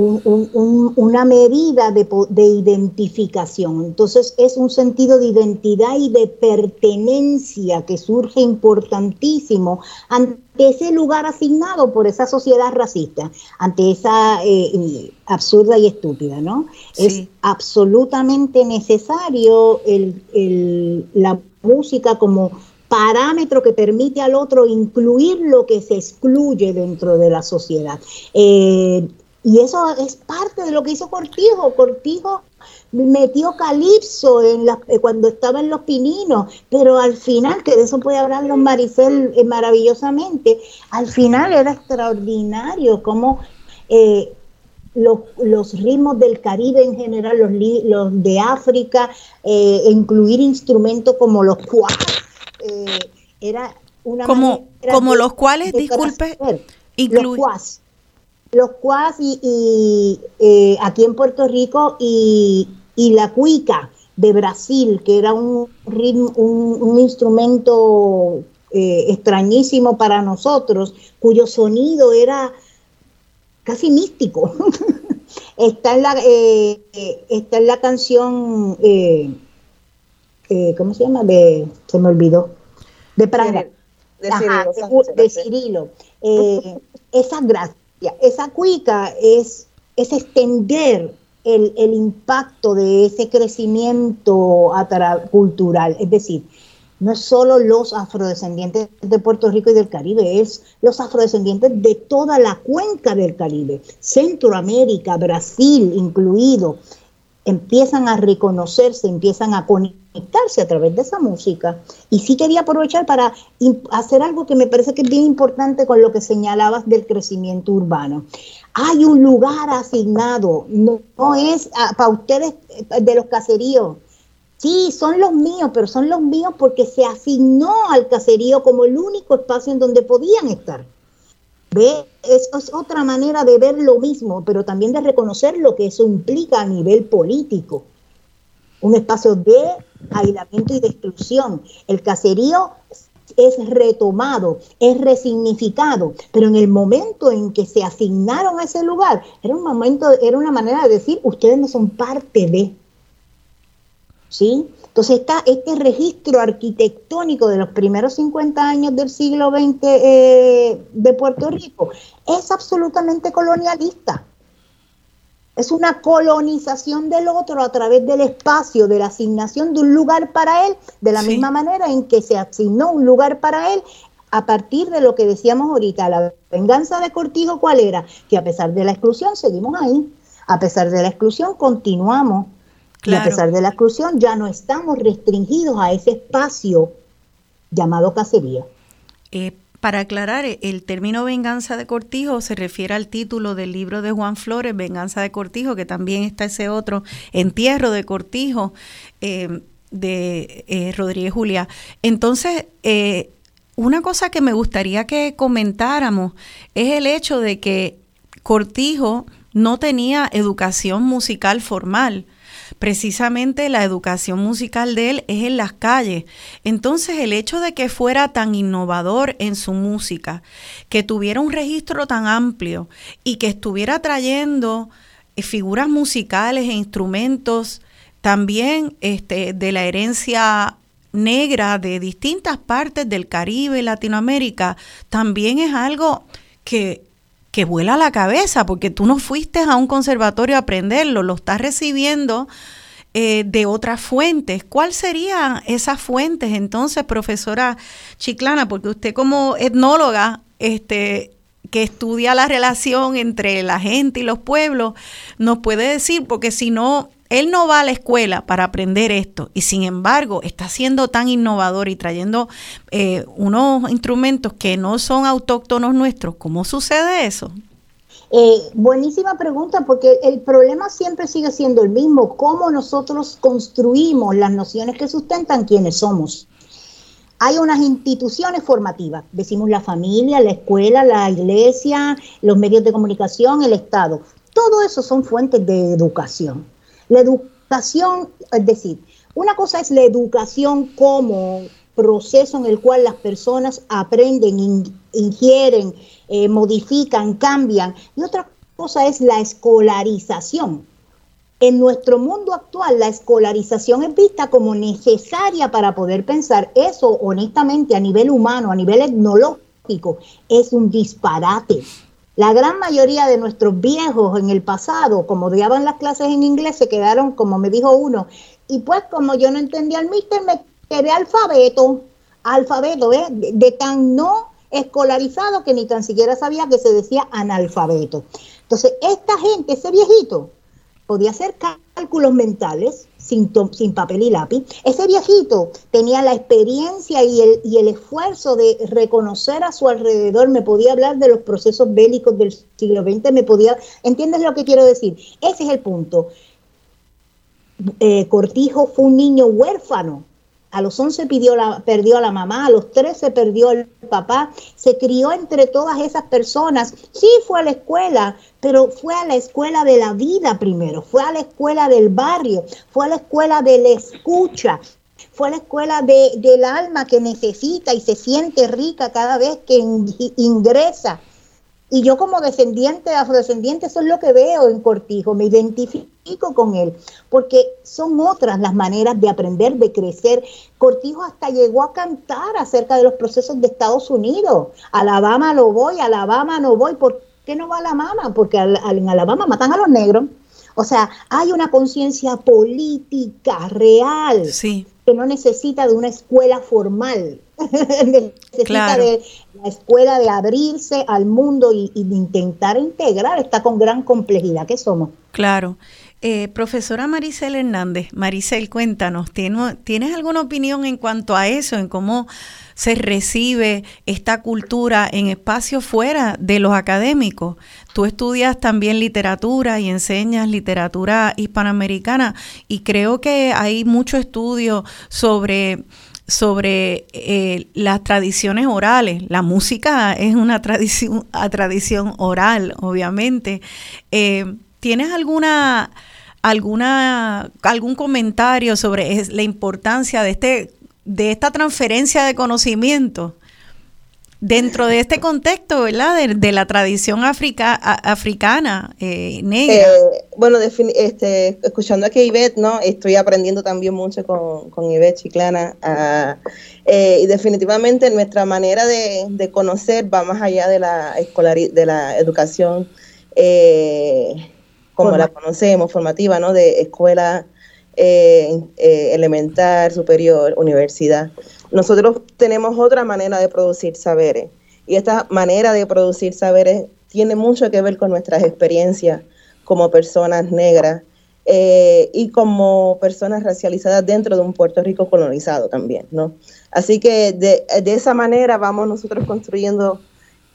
S4: una medida de, de, identificación. Entonces es un sentido de identidad y de pertenencia que surge importantísimo ante ese lugar asignado por esa sociedad racista, ante esa eh, absurda y estúpida, ¿no? Es absolutamente necesario el, la música como parámetro que permite al otro incluir lo que se excluye dentro de la sociedad. Eh, y eso es parte de lo que hizo Cortijo. Cortijo metió calipso en eh, cuando estaba en los pininos, pero al final, que de eso puede hablar los Maricel eh, maravillosamente, al final era extraordinario como eh, los, ritmos del Caribe en general, los, los de África, incluir instrumentos como los cuas, era una
S2: como, como los cuales, disculpe,
S4: los los cuas y, eh, aquí en Puerto Rico y, la cuica de Brasil, que era un, un, instrumento eh, extrañísimo para nosotros, cuyo sonido era casi místico. está, en la, eh, está en la canción, ¿cómo se llama? De, se me olvidó. De Praga. De, Cirilo. esa gracia esa cuica es, es extender el, impacto de ese crecimiento cultural. Es decir, no es solo los afrodescendientes de Puerto Rico y del Caribe, es los afrodescendientes de toda la cuenca del Caribe, Centroamérica, Brasil incluido, empiezan a reconocerse, empiezan a conectarse a través de esa música. Y sí quería aprovechar para hacer algo que me parece que es bien importante con lo que señalabas del crecimiento urbano. Hay un lugar asignado, no, es ah, para ustedes eh, de los caseríos. Sí, son los míos, pero son los míos porque se asignó al caserío como el único espacio en donde podían estar. ¿Ve? Es otra manera de ver lo mismo, pero también de reconocer lo que eso implica a nivel político. Un espacio de aislamiento y de exclusión. El caserío es retomado, es resignificado, pero en el momento en que se asignaron a ese lugar, era un momento, era una manera de decir, ustedes no son parte de, ¿sí? Entonces está este registro arquitectónico de los primeros 50 años del siglo XX eh, de Puerto Rico es absolutamente colonialista. Es una colonización del otro a través del espacio, de la asignación de un lugar para él, de la misma manera en que se asignó un lugar para él a partir de lo que decíamos ahorita, la venganza de Cortijo, ¿cuál era? Que a pesar de la exclusión seguimos ahí, a pesar de la exclusión continuamos, y a pesar de la exclusión ya no estamos restringidos a ese espacio llamado cacería.
S2: Eh, para aclarar, el término venganza de Cortijo se refiere al título del libro de Juan Flores, Venganza de Cortijo, que también está ese otro, Entierro de Cortijo, eh, de eh, Rodríguez Julia. Entonces, eh, una cosa que me gustaría que comentáramos es el hecho de que Cortijo no tenía educación musical formal precisamente la educación musical de él es en las calles. Entonces el hecho de que fuera tan innovador en su música, que tuviera un registro tan amplio y que estuviera trayendo eh, figuras musicales e instrumentos también este, de la herencia negra de distintas partes del Caribe Latinoamérica, también es algo que que vuela la cabeza, porque tú no fuiste a un conservatorio a aprenderlo, lo estás recibiendo eh, de otras fuentes. ¿Cuál serían esas fuentes entonces, profesora Chiclana? Porque usted como etnóloga, este, que estudia la relación entre la gente y los pueblos, nos puede decir, porque si no, él no va a la escuela para aprender esto y sin embargo está siendo tan innovador y trayendo eh, unos instrumentos que no son autóctonos nuestros. ¿Cómo sucede eso?
S4: Eh, buenísima pregunta, porque el problema siempre sigue siendo el mismo, cómo nosotros construimos las nociones que sustentan quienes somos. Hay unas instituciones formativas, decimos la familia, la escuela, la iglesia, los medios de comunicación, el Estado. Todo eso son fuentes de educación. La educación, es decir, una cosa es la educación como proceso en el cual las personas aprenden, ingieren, eh, modifican, cambian, y otra cosa es la escolarización. En nuestro mundo actual, la escolarización es vista como necesaria para poder pensar. Eso, honestamente, a nivel humano, a nivel etnológico, es un disparate. La gran mayoría de nuestros viejos en el pasado, como odiaban las clases en inglés, se quedaron, como me dijo uno, y pues como yo no entendía el mister, me quedé alfabeto, alfabeto, ¿eh? de, tan no escolarizado que ni tan siquiera sabía que se decía analfabeto. Entonces, esta gente, ese viejito, podía hacer cálculos mentales, sin, papel y lápiz. Ese viejito tenía la experiencia y el, y el esfuerzo de reconocer a su alrededor, me podía hablar de los procesos bélicos del siglo XX, me podía, ¿entiendes lo que quiero decir? Ese es el punto. Eh, Cortijo fue un niño huérfano, a los 11 pidió la, perdió a la mamá, a los 13 perdió el papá, se crió entre todas esas personas. Sí fue a la escuela, pero fue a la escuela de la vida primero, fue a la escuela del barrio, fue a la escuela de la escucha, fue a la escuela de, del alma que necesita y se siente rica cada vez que ingresa. Y yo como descendiente, afrodescendiente, eso es lo que veo en Cortijo, me identifico con él, porque son otras las maneras de aprender, de crecer. Cortijo hasta llegó a cantar acerca de los procesos de Estados Unidos. Alabama lo voy, Alabama no voy. ¿Por qué no va a Alabama? Porque en Alabama matan a los negros. O sea, hay una conciencia política real que no necesita de una escuela formal. necesita de la escuela de abrirse al mundo y, de intentar integrar, está con gran complejidad que somos.
S2: Claro. Eh, profesora Maricel Hernández, Maricel, cuéntanos, ¿tienes alguna opinión en cuanto a eso, en cómo se recibe esta cultura en espacios fuera de los académicos? Tú estudias también literatura y enseñas literatura hispanoamericana y creo que hay mucho estudio sobre sobre eh, las tradiciones orales. La música es una tradición, oral, obviamente. Eh, ¿Tienes alguna, alguna, algún comentario sobre la importancia de, este, de esta transferencia de conocimiento? dentro de este contexto, ¿verdad? De, la tradición africana eh, negra.
S3: Eh, bueno, este, escuchando aquí a Ivette, ¿no? Estoy aprendiendo también mucho con, con Ivette Chiclana. Ah, eh, y definitivamente nuestra manera de, conocer va más allá de la, escolar, de la educación como la conocemos, formativa, ¿no? De escuela elemental, superior, universidad nosotros tenemos otra manera de producir saberes y esta manera de producir saberes tiene mucho que ver con nuestras experiencias como personas negras eh, y como personas racializadas dentro de un Puerto Rico colonizado también, ¿no? Así que de, esa manera vamos nosotros construyendo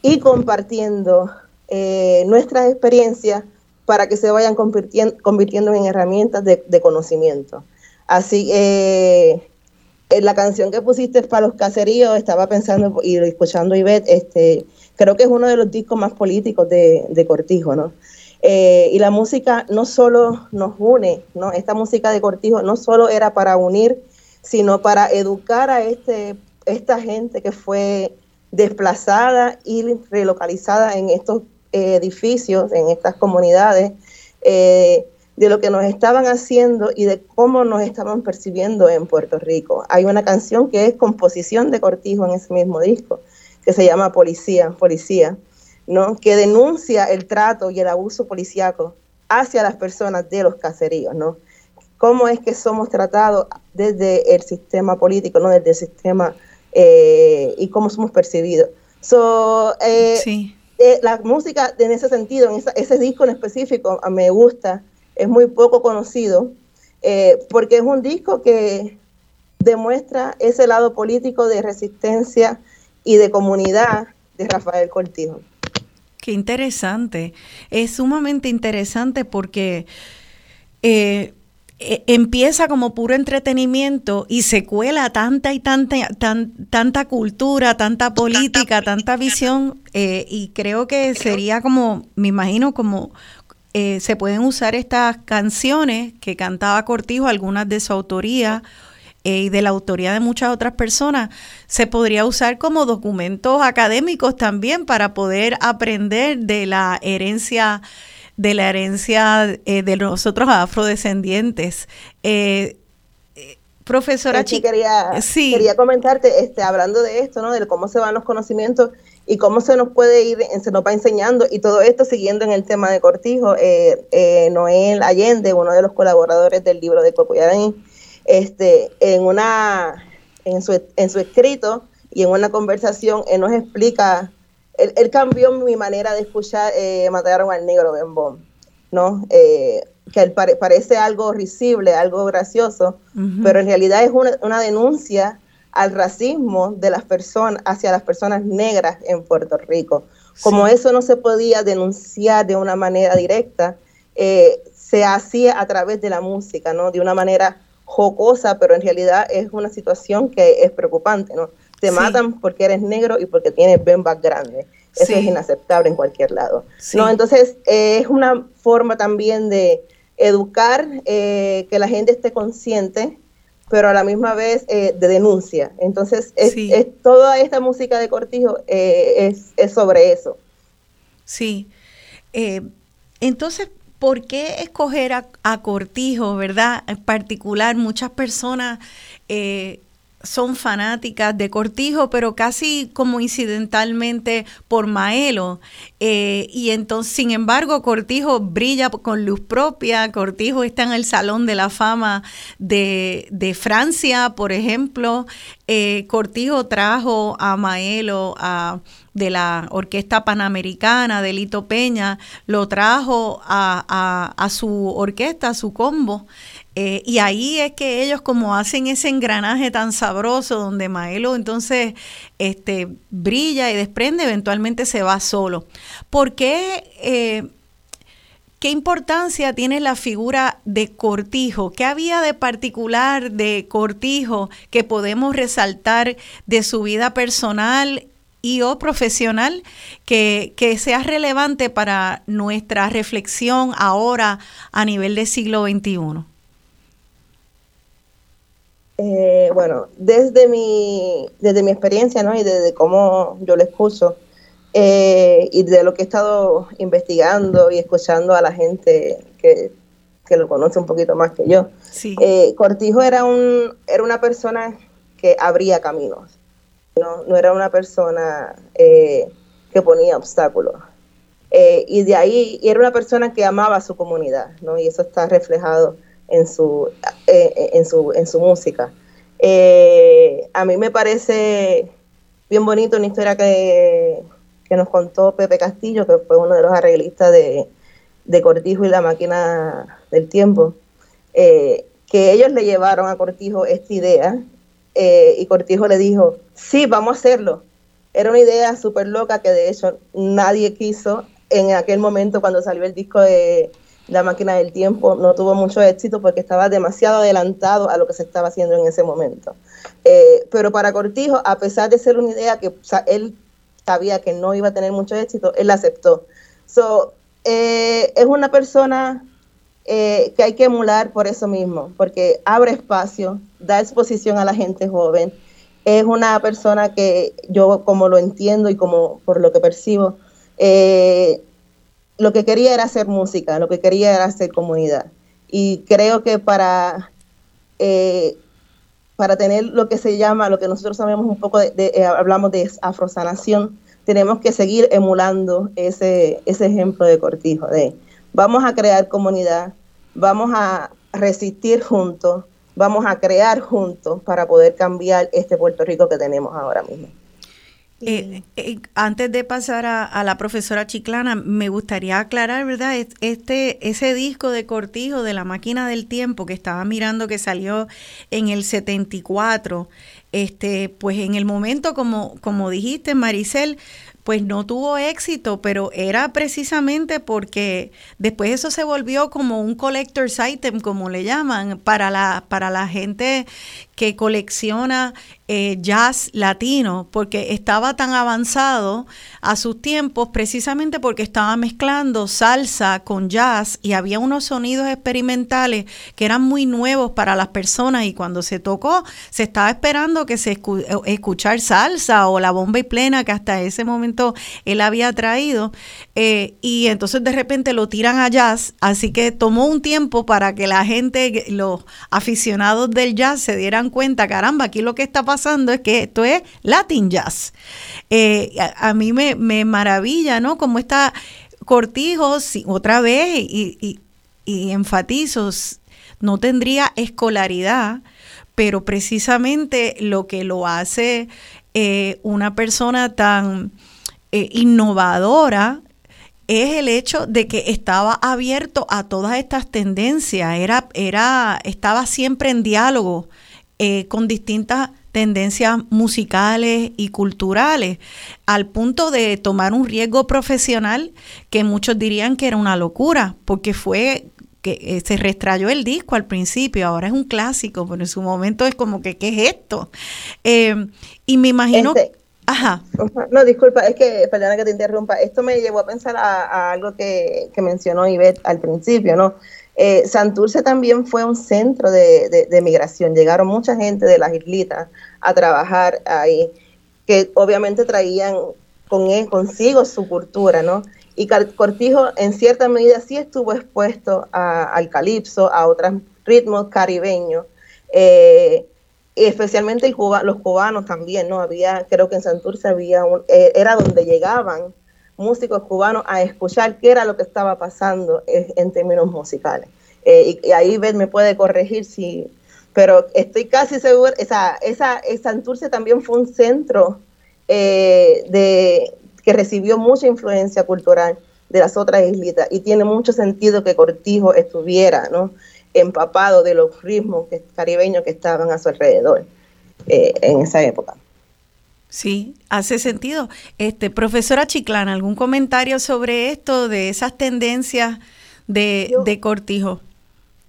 S3: y compartiendo eh, nuestras experiencias para que se vayan convirtiendo, en herramientas de, conocimiento. Así, eh, en la canción que pusiste para los caseríos, estaba pensando y escuchando Ivette, este, creo que es uno de los discos más políticos de, Cortijo, ¿no? Eh, y la música no solo nos une, ¿no? Esta música de Cortijo no solo era para unir, sino para educar a este, esta gente que fue desplazada y relocalizada en estos edificios, en estas comunidades. Eh, de lo que nos estaban haciendo y de cómo nos estaban percibiendo en Puerto Rico. Hay una canción que es composición de Cortijo en ese mismo disco, que se llama Policía, Policía, ¿no? que denuncia el trato y el abuso policíaco hacia las personas de los caseríos, ¿no? Cómo es que somos tratados desde el sistema político, no desde el sistema eh, y cómo somos percibidos. So, eh, eh, la música en ese sentido, en ese disco en específico, me gusta es muy poco conocido, eh, porque es un disco que demuestra ese lado político de resistencia y de comunidad de Rafael Cortijo.
S2: Qué interesante, es sumamente interesante porque eh, e, empieza como puro entretenimiento y se cuela tanta y tanta, tanta cultura, tanta política, tanta visión, eh, y creo que sería como, me imagino, como eh, se pueden usar estas canciones que cantaba Cortijo, algunas de su autoría eh, y de la autoría de muchas otras personas, se podría usar como documentos académicos también para poder aprender de la herencia de la herencia eh, de nosotros afrodescendientes. profesora
S3: sí, quería, quería comentarte, este, hablando de esto, ¿no? De cómo se van los conocimientos y cómo se nos puede ir, se nos va enseñando, y todo esto siguiendo en el tema de Cortijo, eh, eh, Noel Allende, uno de los colaboradores del libro de Cocoyarín, este, en una, en su, en su escrito y en una conversación, él nos explica, él, cambió mi manera de escuchar eh, Mataron al Negro Bembón, ¿no? Eh, que parece algo risible, algo gracioso, pero en realidad es una, una denuncia al racismo de las personas hacia las personas negras en Puerto Rico. Como eso no se podía denunciar de una manera directa, eh, se hacía a través de la música, ¿no? De una manera jocosa, pero en realidad es una situación que es preocupante, ¿no? Te matan porque eres negro y porque tienes bembas grandes. Eso es inaceptable en cualquier lado. ¿no? Entonces, eh, es una forma también de educar, eh, que la gente esté consciente pero a la misma vez eh, de denuncia. Entonces, es, toda esta música de Cortijo eh, es, sobre eso.
S2: Sí. Eh, entonces, ¿por qué escoger a, a, Cortijo, verdad? En particular, muchas personas son fanáticas de Cortijo, pero casi como incidentalmente por Maelo. Eh, y entonces, sin embargo, Cortijo brilla con luz propia. Cortijo está en el Salón de la Fama de, Francia, por ejemplo. Eh, Cortijo trajo a Maelo de la Orquesta Panamericana de Lito Peña, lo trajo a, a su orquesta, a su combo. Eh, y ahí es que ellos como hacen ese engranaje tan sabroso donde Maelo entonces este, brilla y desprende, eventualmente se va solo. ¿Por qué, eh, qué importancia tiene la figura de Cortijo? ¿Qué había de particular de Cortijo que podemos resaltar de su vida personal y o profesional que, que, sea relevante para nuestra reflexión ahora a nivel del siglo XXI?
S3: Eh, bueno, desde mi, desde mi experiencia, ¿no? Y desde cómo yo lo escucho, eh, y de lo que he estado investigando y escuchando a la gente que, lo conoce un poquito más que yo. Eh, Cortijo era, un, era una persona que abría caminos, no, no era una persona que ponía obstáculos. y de ahí, y era una persona que amaba a su comunidad, ¿no? Y eso está reflejado en su, eh, eh, en su, en su música. Eh, a mí me parece bien bonito una historia que, que, nos contó Pepe Castillo, que fue uno de los arreglistas de, de Cortijo y la máquina del tiempo, que ellos le llevaron a Cortijo esta idea y Cortijo le dijo, sí, vamos a hacerlo. Era una idea súper loca que de hecho nadie quiso en aquel momento cuando salió el disco de la máquina del tiempo no tuvo mucho éxito porque estaba demasiado adelantado a lo que se estaba haciendo en ese momento. Eh, pero para Cortijo, a pesar de ser una idea que él sabía que no iba a tener mucho éxito, él la aceptó. So, eh, es una persona eh, que hay que emular por eso mismo, porque abre espacio, da exposición a la gente joven. Es una persona que yo, como lo entiendo y como por lo que percibo, lo que quería era hacer música, lo que quería era hacer comunidad. Y creo que para, eh, para tener lo que se llama, lo que nosotros sabemos un poco, de, eh, hablamos de afrosanación, tenemos que seguir emulando ese, ese ejemplo de Cortijo, de vamos a crear comunidad, vamos a resistir juntos, vamos a crear juntos para poder cambiar este Puerto Rico que tenemos ahora mismo.
S2: Eh, eh, antes de pasar a, la profesora Chiclana, me gustaría aclarar, ¿verdad? Este, ese disco de Cortijo de la máquina del tiempo que estaba mirando que salió en el 74, este, pues en el momento, como, como dijiste, Maricel, pues no tuvo éxito, pero era precisamente porque después eso se volvió como un collector's item, como le llaman, para la, para la gente que colecciona eh, jazz latino, porque estaba tan avanzado a sus tiempos, precisamente porque estaba mezclando salsa con jazz y había unos sonidos experimentales que eran muy nuevos para las personas y cuando se tocó se estaba esperando que se eh, escuchar salsa o la bomba y plena que hasta ese momento él había traído eh, y entonces de repente lo tiran a jazz, así que tomó un tiempo para que la gente, los aficionados del jazz se dieran cuenta, caramba, aquí lo que está pasando es que esto es Latin Jazz. Eh, a, mí me, maravilla, ¿no? Como está Cortijo, otra vez, y, y, enfatizo, no tendría escolaridad, pero precisamente lo que lo hace eh, una persona tan eh, innovadora es el hecho de que estaba abierto a todas estas tendencias, era, era, estaba siempre en diálogo con distintas tendencias musicales y culturales, al punto de tomar un riesgo profesional que muchos dirían que era una locura, porque fue que eh, se restrayó el disco al principio, ahora es un clásico, pero en su momento es como que, ¿qué es esto? Eh, y me imagino...
S3: Este, ajá. No, disculpa, es que, perdona que te interrumpa, esto me llevó a pensar a, algo que, que mencionó Ivette al principio, ¿no? Eh, Santurce también fue un centro de, migración. Llegaron mucha gente de las islitas a trabajar ahí, que obviamente traían con él, consigo su cultura, ¿no? Y Cortijo en cierta medida sí estuvo expuesto al calipso, a otros ritmos caribeños, eh, especialmente los cubanos también, ¿no? Había, creo que en Santurce había, un, eh, era donde llegaban músicos cubanos a escuchar qué era lo que estaba pasando en términos musicales. Eh, y, ahí me puede corregir si, pero estoy casi segura, esa, esa, Santurce también fue un centro eh, de, que recibió mucha influencia cultural de las otras islitas y tiene mucho sentido que Cortijo estuviera ¿no? empapado de los ritmos caribeños que estaban a su alrededor eh, en esa época.
S2: Sí, hace sentido. Este, profesora Chiclana, ¿algún comentario sobre esto, de esas tendencias de, de Cortijo?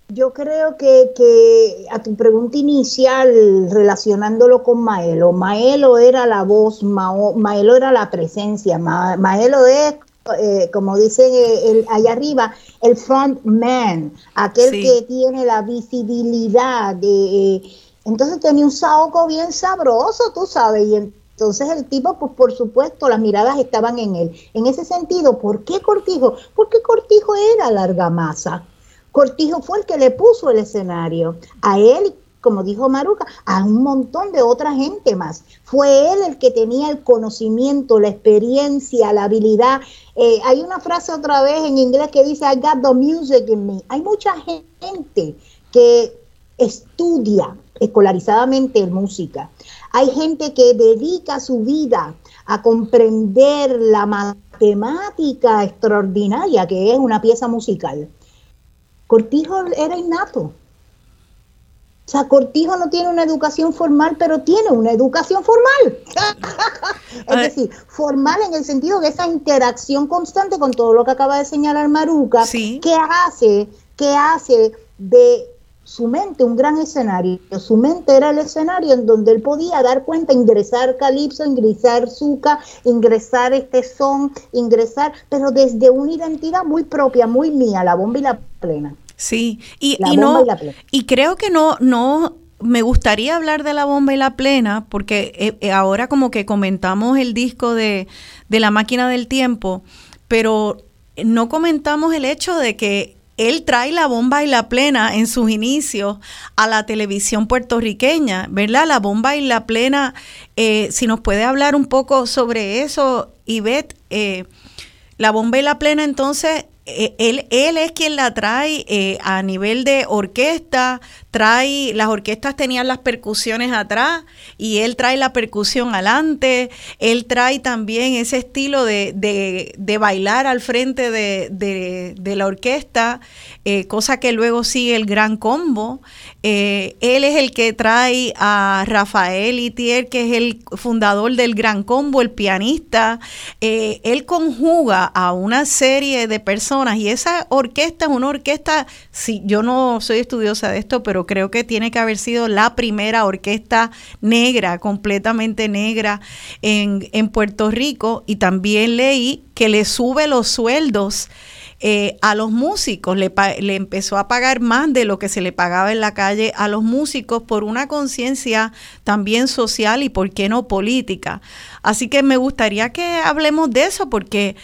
S4: Yo creo que, que, a tu pregunta inicial, relacionándolo con Maelo, Maelo era la voz, Maelo era la presencia, Maelo es, eh, como dicen eh, allá arriba, el front man, aquel que tiene la visibilidad de... Entonces tenía un saoco bien sabroso, tú sabes, y entonces el tipo, pues por supuesto, las miradas estaban en él. En ese sentido, ¿por qué Cortijo? Porque Cortijo era larga masa. Cortijo fue el que le puso el escenario a él, como dijo Maruca, a un montón de otra gente más. Fue él el que tenía el conocimiento, la experiencia, la habilidad. Eh, hay una frase otra vez en inglés que dice, I got the music in me. Hay mucha gente que estudia escolarizadamente música. Hay gente que dedica su vida a comprender la matemática extraordinaria que es una pieza musical. Cortijo era innato. O sea, Cortijo no tiene una educación formal, pero tiene una educación formal. es decir, formal en el sentido de esa interacción constante con todo lo que acaba de señalar Maruca, que hace, que hace de su mente un gran escenario. Su mente era el escenario en donde él podía dar cuenta, ingresar calipso, ingresar zuca, ingresar este son, ingresar, pero desde una identidad muy propia, muy mía, la bomba y la plena.
S2: Sí, y, no, y, creo que no, no, me gustaría hablar de la bomba y la plena, porque eh, eh, ahora como que comentamos el disco de, de la máquina del tiempo, pero no comentamos el hecho de que él trae la bomba y la plena en sus inicios a la televisión puertorriqueña, ¿verdad? La bomba y la plena, eh, si nos puede hablar un poco sobre eso, Ivette, eh, la bomba y la plena entonces eh, él, él es quien la trae eh, a nivel de orquesta, trae, las orquestas tenían las percusiones atrás y él trae la percusión adelante, él trae también ese estilo de, de, bailar al frente de, de la orquesta, eh, cosa que luego sigue el gran combo. él es el que trae a Rafael Itier, que es el fundador del gran combo, el pianista. él conjuga a una serie de personas y esa orquesta es una orquesta, si yo no soy estudiosa de esto, pero creo que tiene que haber sido la primera orquesta negra, completamente negra en, en Puerto Rico y también leí que le sube los sueldos. Eh, a los músicos, le, le, empezó a pagar más de lo que se le pagaba en la calle a los músicos por una conciencia también social y, ¿por qué no, política? Así que me gustaría que hablemos de eso porque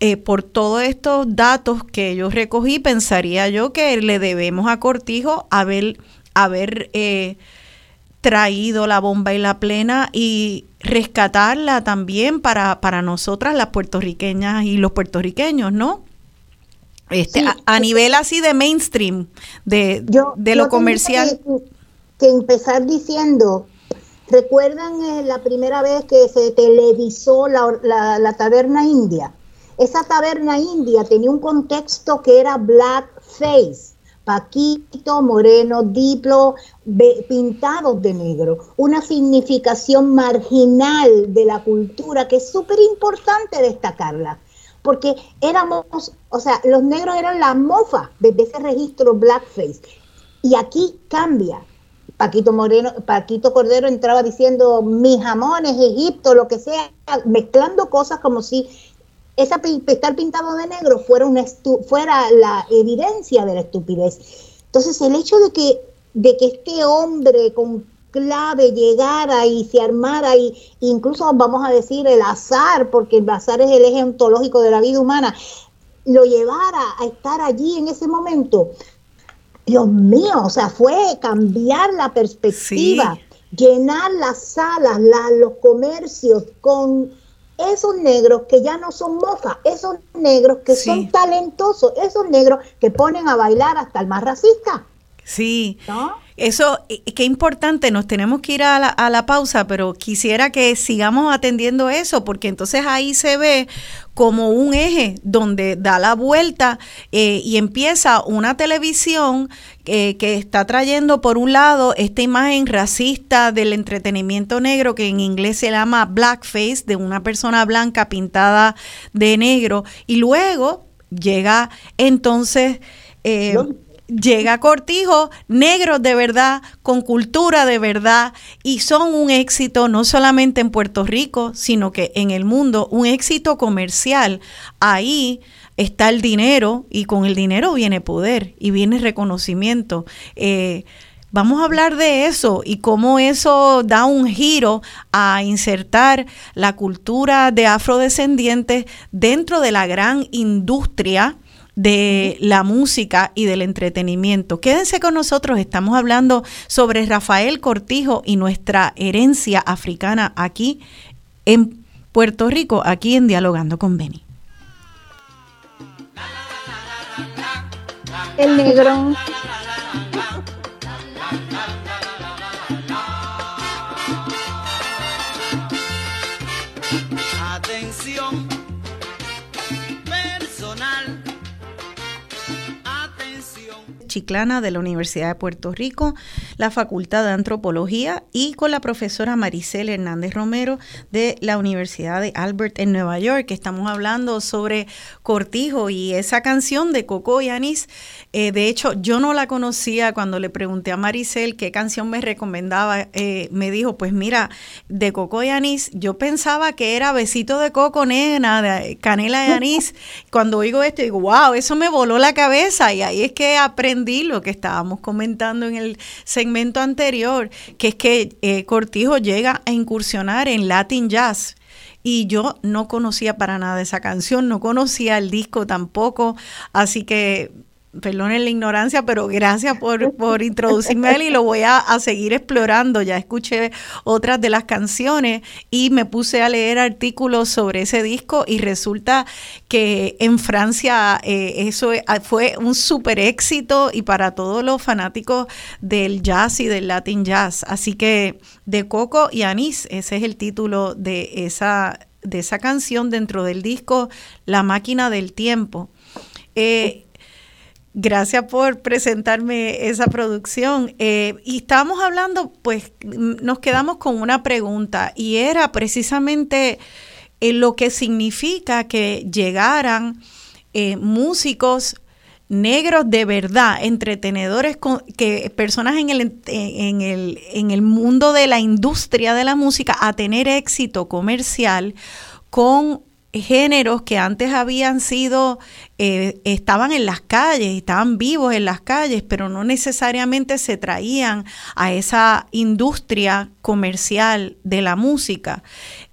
S2: eh, por todos estos datos que yo recogí, pensaría yo que le debemos a Cortijo haber, haber eh, traído la bomba y la plena y rescatarla también para, para nosotras, las puertorriqueñas y los puertorriqueños, ¿no? Este, a, nivel así de mainstream, de, de lo comercial.
S4: Que, empezar diciendo, ¿recuerdan eh, la primera vez que se televisó la, la taberna india? Esa taberna india tenía un contexto que era blackface, Paquito, Moreno, Diplo, pintados de negro, una significación marginal de la cultura que es súper importante destacarla, porque éramos, o sea, los negros eran la mofa desde ese registro blackface. Y aquí cambia. Paquito Moreno, Paquito Cordero entraba diciendo mis jamones, Egipto, lo que sea, mezclando cosas como si esa estar pintado de negro fuera, una fuera la evidencia de la estupidez. Entonces, el hecho de que, de que este hombre con clave llegara y se armara, y incluso vamos a decir el azar, porque el azar es el eje ontológico de la vida humana, lo llevara a estar allí en ese momento, Dios mío, o sea, fue cambiar la perspectiva, llenar las salas, los comercios con esos negros que ya no son mofas, esos negros que son talentosos, esos negros que ponen a bailar hasta el más racista.
S2: Sí. Eso, qué importante, nos tenemos que ir a la, a la, pausa, pero quisiera que sigamos atendiendo eso, porque entonces ahí se ve como un eje donde da la vuelta eh, y empieza una televisión eh, que está trayendo por un lado esta imagen racista del entretenimiento negro que en inglés se llama blackface, de una persona blanca pintada de negro, y luego llega entonces... Eh, llega Cortijo, negros de verdad, con cultura de verdad, y son un éxito no solamente en Puerto Rico, sino que en el mundo, un éxito comercial. Ahí está el dinero y con el dinero viene poder y viene reconocimiento. Eh, Vamos a hablar de eso y cómo eso da un giro a insertar la cultura de afrodescendientes dentro de la gran industria de la música y del entretenimiento. Quédense con nosotros, estamos hablando sobre Rafael Cortijo y nuestra herencia africana aquí en Puerto Rico, aquí en Dialogando con Beni.
S4: El negro.
S2: Chiclana de la Universidad de Puerto Rico, la Facultad de Antropología y con la profesora Maricel Hernández Romero de la Universidad de Albert en Nueva York, que estamos hablando sobre Cortijo y esa canción de Coco y Anís. Eh, de hecho, yo no la conocía cuando le pregunté a Maricel qué canción me recomendaba. Eh, me dijo, pues mira, de Coco y Anís, yo pensaba que era Besito de Coco, nena, de Canela de Anís. Cuando oigo esto, digo, wow, eso me voló la cabeza y ahí es que aprendí lo que estábamos comentando en el segmento anterior, que es que eh, Cortijo llega a incursionar en Latin Jazz. Y yo no conocía para nada esa canción, no conocía el disco tampoco, así que perdonen la ignorancia, pero gracias por, por introducirme a él y lo voy a, seguir explorando. Ya escuché otras de las canciones y me puse a leer artículos sobre ese disco y resulta que en Francia eh, eso fue un súper éxito y para todos los fanáticos del jazz y del Latin jazz. Así que de Coco y Anís, ese es el título de esa, de esa canción dentro del disco La máquina del tiempo. Eh, Gracias por presentarme esa producción. Eh, y estábamos hablando, pues nos quedamos con una pregunta y era precisamente eh, lo que significa que llegaran eh, músicos negros de verdad, entretenedores, con, que personas en el, en, el, en el mundo de la industria de la música a tener éxito comercial con géneros que antes habían sido, eh, estaban en las calles, estaban vivos en las calles, pero no necesariamente se traían a esa industria comercial de la música.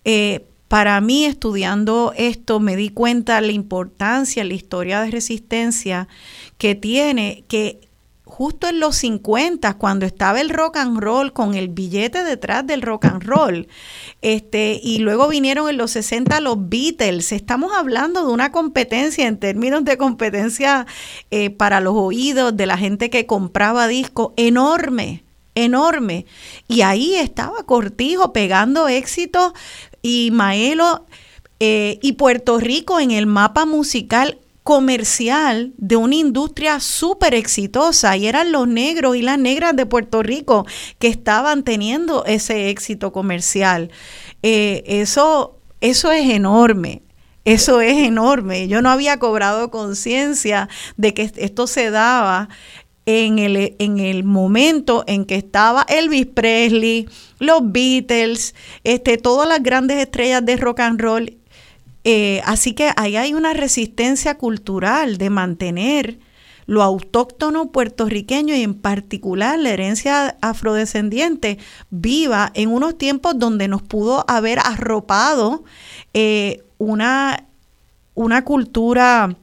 S2: Eh, para mí, estudiando esto, me di cuenta la importancia, la historia de resistencia que tiene, que justo en los 50, cuando estaba el rock and roll, con el billete detrás del rock and roll, este, y luego vinieron en los 60 los Beatles. Estamos hablando de una competencia en términos de competencia eh, para los oídos de la gente que compraba discos enorme, enorme. Y ahí estaba Cortijo pegando éxitos y Maelo eh, y Puerto Rico en el mapa musical comercial de una industria súper exitosa y eran los negros y las negras de Puerto Rico que estaban teniendo ese éxito comercial. Eh, eso, eso es enorme. Eso es enorme. Yo no había cobrado conciencia de que esto se daba en el, en el momento en que estaba Elvis Presley, los Beatles, este, todas las grandes estrellas de rock and roll eh, así que ahí hay una resistencia cultural de mantener lo autóctono puertorriqueño y en particular la herencia afrodescendiente viva en unos tiempos donde nos pudo haber arropado eh, una, una cultura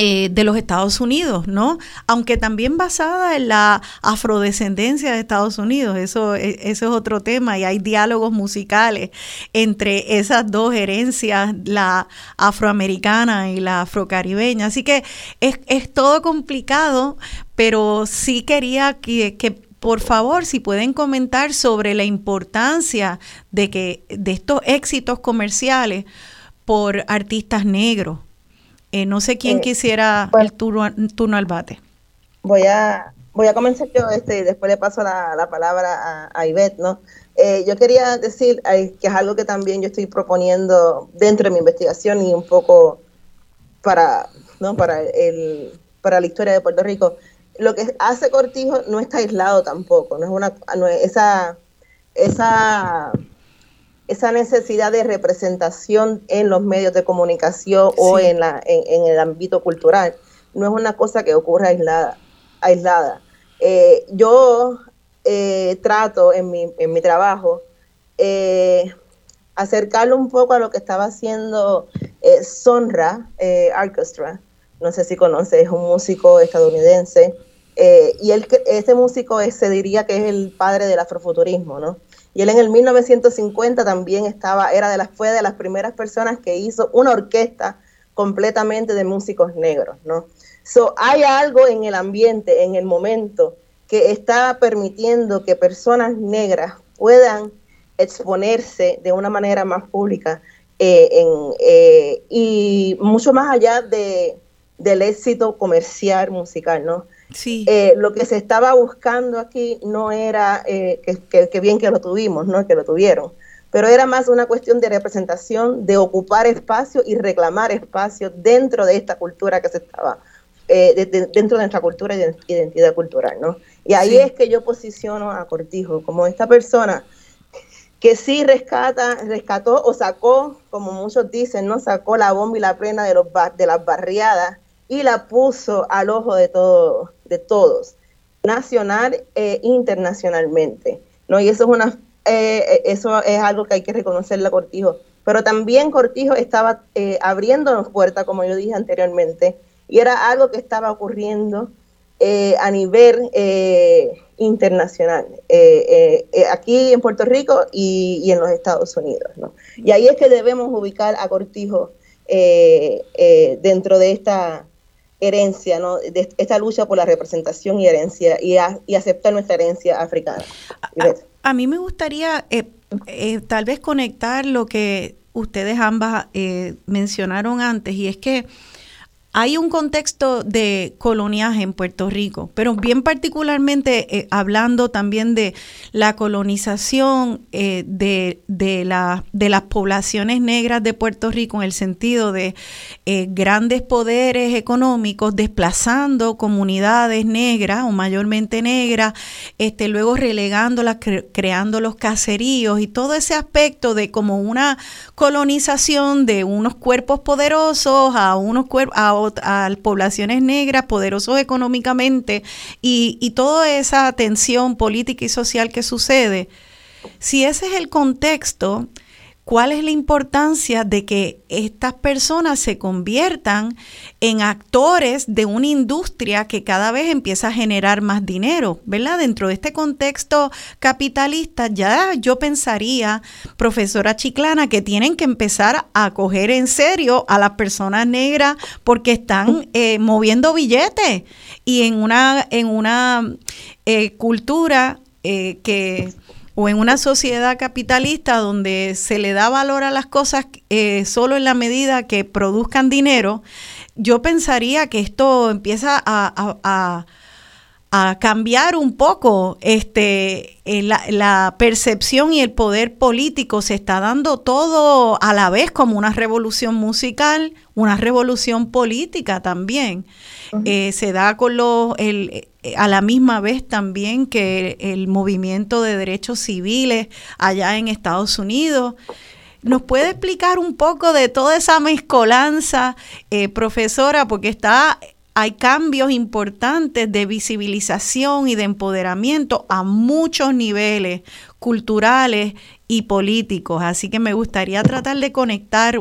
S2: eh, de los Estados Unidos, ¿no? Aunque también basada en la afrodescendencia de Estados Unidos, eso, e, eso es otro tema y hay diálogos musicales entre esas dos herencias, la afroamericana y la afrocaribeña. Así que es, es todo complicado, pero sí quería que, que por favor, si pueden comentar sobre la importancia de que de estos éxitos comerciales por artistas negros. Eh, no sé quién eh, quisiera el turno, turno, al bate.
S3: Voy a, voy a comenzar yo este, y después le paso la, la palabra a, Ivette, ¿no? Eh, yo quería decir que es algo que también yo estoy proponiendo dentro de mi investigación y un poco para, ¿no? para, el, para la historia de Puerto Rico. Lo que hace Cortijo no está aislado tampoco, no es una esa, esa esa necesidad de representación en los medios de comunicación o en, la, en, el ámbito cultural no es una cosa que ocurra aislada. aislada. Eh, yo eh, trato en mi, en mi trabajo eh, acercarlo un poco a lo que estaba haciendo eh, Sonra Orchestra. No sé si conoces, es un músico estadounidense. y él, este músico se diría que es el padre del afrofuturismo, ¿no? Y él en el 1950 también estaba, era de las, fue de las primeras personas que hizo una orquesta completamente de músicos negros, ¿no? So, hay algo en el ambiente, en el momento, que está permitiendo que personas negras puedan exponerse de una manera más pública eh, eh, y mucho más allá de, del éxito comercial musical, ¿no?
S2: Sí.
S3: Eh, lo que se estaba buscando aquí no era que, bien que lo tuvimos, ¿no? Que lo tuvieron, pero era más una cuestión de representación, de ocupar espacio y reclamar espacio dentro de esta cultura que se estaba, dentro de nuestra cultura y identidad cultural, ¿no? Y ahí es que yo posiciono a Cortijo como esta persona que sí rescata, rescató o sacó, como muchos dicen, no sacó la bomba y la plena de, los de las barriadas y la puso al ojo de, todo, de todos, nacional e internacionalmente. ¿no? Y eso es, una, eh, eh, eso es algo que hay que reconocerle a Cortijo. Pero también Cortijo estaba eh, abriéndonos puertas, como yo dije anteriormente, y era algo que estaba ocurriendo eh, a nivel eh, internacional, eh, aquí en Puerto Rico y, en los Estados Unidos. ¿no? Y ahí es que debemos ubicar a Cortijo dentro de esta herencia, ¿no? de esta lucha por la representación y herencia y, y aceptar nuestra herencia africana.
S2: A, mí me gustaría tal vez conectar lo que ustedes ambas mencionaron antes y es que hay un contexto de coloniaje en Puerto Rico, pero bien particularmente eh, hablando también de la colonización eh, de, de, la, de, las poblaciones negras de Puerto Rico en el sentido de eh, grandes poderes económicos desplazando comunidades negras o mayormente negras, este, luego relegándolas, creando los caseríos y todo ese aspecto de como una colonización de unos cuerpos poderosos a unos cuerpos a, poblaciones negras poderosos económicamente y, y toda esa tensión política y social que sucede, si ese es el contexto, ¿Cuál es la importancia de que estas personas se conviertan en actores de una industria que cada vez empieza a generar más dinero? ¿Verdad? Dentro de este contexto capitalista, ya yo pensaría, profesora Chiclana, que tienen que empezar a coger en serio a las personas negras porque están eh, moviendo billetes y en una, en una eh, cultura eh, que o en una sociedad capitalista donde se le da valor a las cosas eh, solo en la medida que produzcan dinero, yo pensaría que esto empieza a, cambiar un poco este, eh, la, la, percepción y el poder político. Se está dando todo a la vez como una revolución musical, una revolución política también. Eh, se da con los, el, eh, a la misma vez también que el, movimiento de derechos civiles allá en Estados Unidos. ¿Nos puede explicar un poco de toda esa mezcolanza, eh, profesora? Porque está, hay cambios importantes de visibilización y de empoderamiento a muchos niveles culturales y políticos. Así que me gustaría tratar de conectar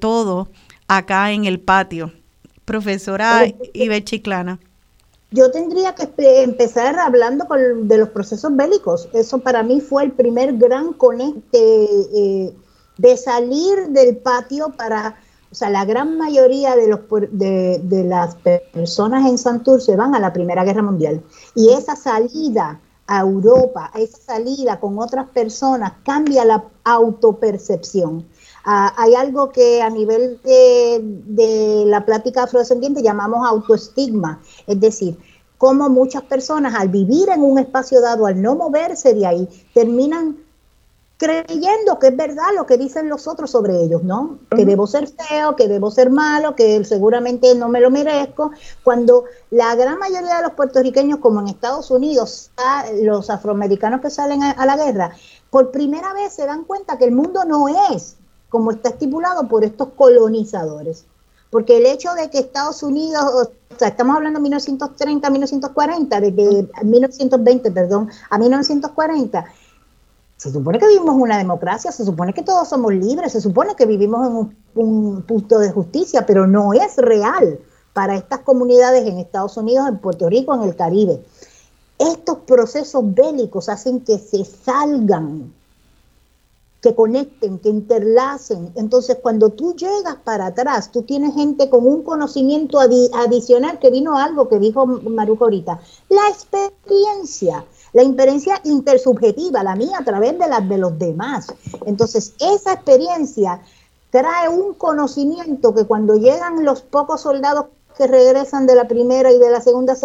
S2: todo acá en el patio. Profesora Ibe Chiclana.
S4: Yo tendría que empezar hablando de los procesos bélicos. Eso para mí fue el primer gran conecte eh, de salir del patio para, o sea, la gran mayoría de, los, de, de las personas en Santurce van a la Primera Guerra Mundial. Y esa salida a Europa, esa salida con otras personas, cambia la autopercepción. Ah, hay algo que a nivel de, la plática afrodescendiente llamamos autoestigma, es decir, cómo muchas personas al vivir en un espacio dado, al no moverse de ahí, terminan creyendo que es verdad lo que dicen los otros sobre ellos, ¿no? Que debo ser feo, que debo ser malo, que seguramente no me lo merezco, cuando la gran mayoría de los puertorriqueños, como en Estados Unidos, los afroamericanos que salen a la guerra, por primera vez se dan cuenta que el mundo no es como está estipulado por estos colonizadores. Porque el hecho de que Estados Unidos sea, estamos hablando de 1930, 1940, desde 1920, perdón, a 1940. Se supone que vivimos una democracia, se supone que todos somos libres, se supone que vivimos en un punto de justicia, pero no es real para estas comunidades en Estados Unidos, en Puerto Rico, en el Caribe. Estos procesos bélicos hacen que se salgan que conecten, que interlacen. Entonces, cuando tú llegas para atrás, tú tienes gente con un conocimiento adicional, que vino algo que dijo Maruco ahorita, la experiencia, la experiencia intersubjetiva, la mía a través de las de los demás. Entonces, esa experiencia trae un conocimiento que cuando llegan los pocos soldados que regresan de la primera y de la segunda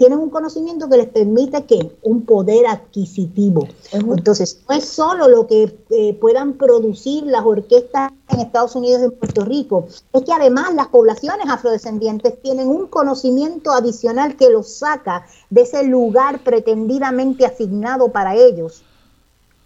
S4: tienen un conocimiento que les permite que un poder adquisitivo. Entonces, no es solo lo que eh, puedan producir las orquestas en Estados Unidos y en Puerto Rico, es que además las poblaciones afrodescendientes tienen un conocimiento adicional que los saca de ese lugar pretendidamente asignado para ellos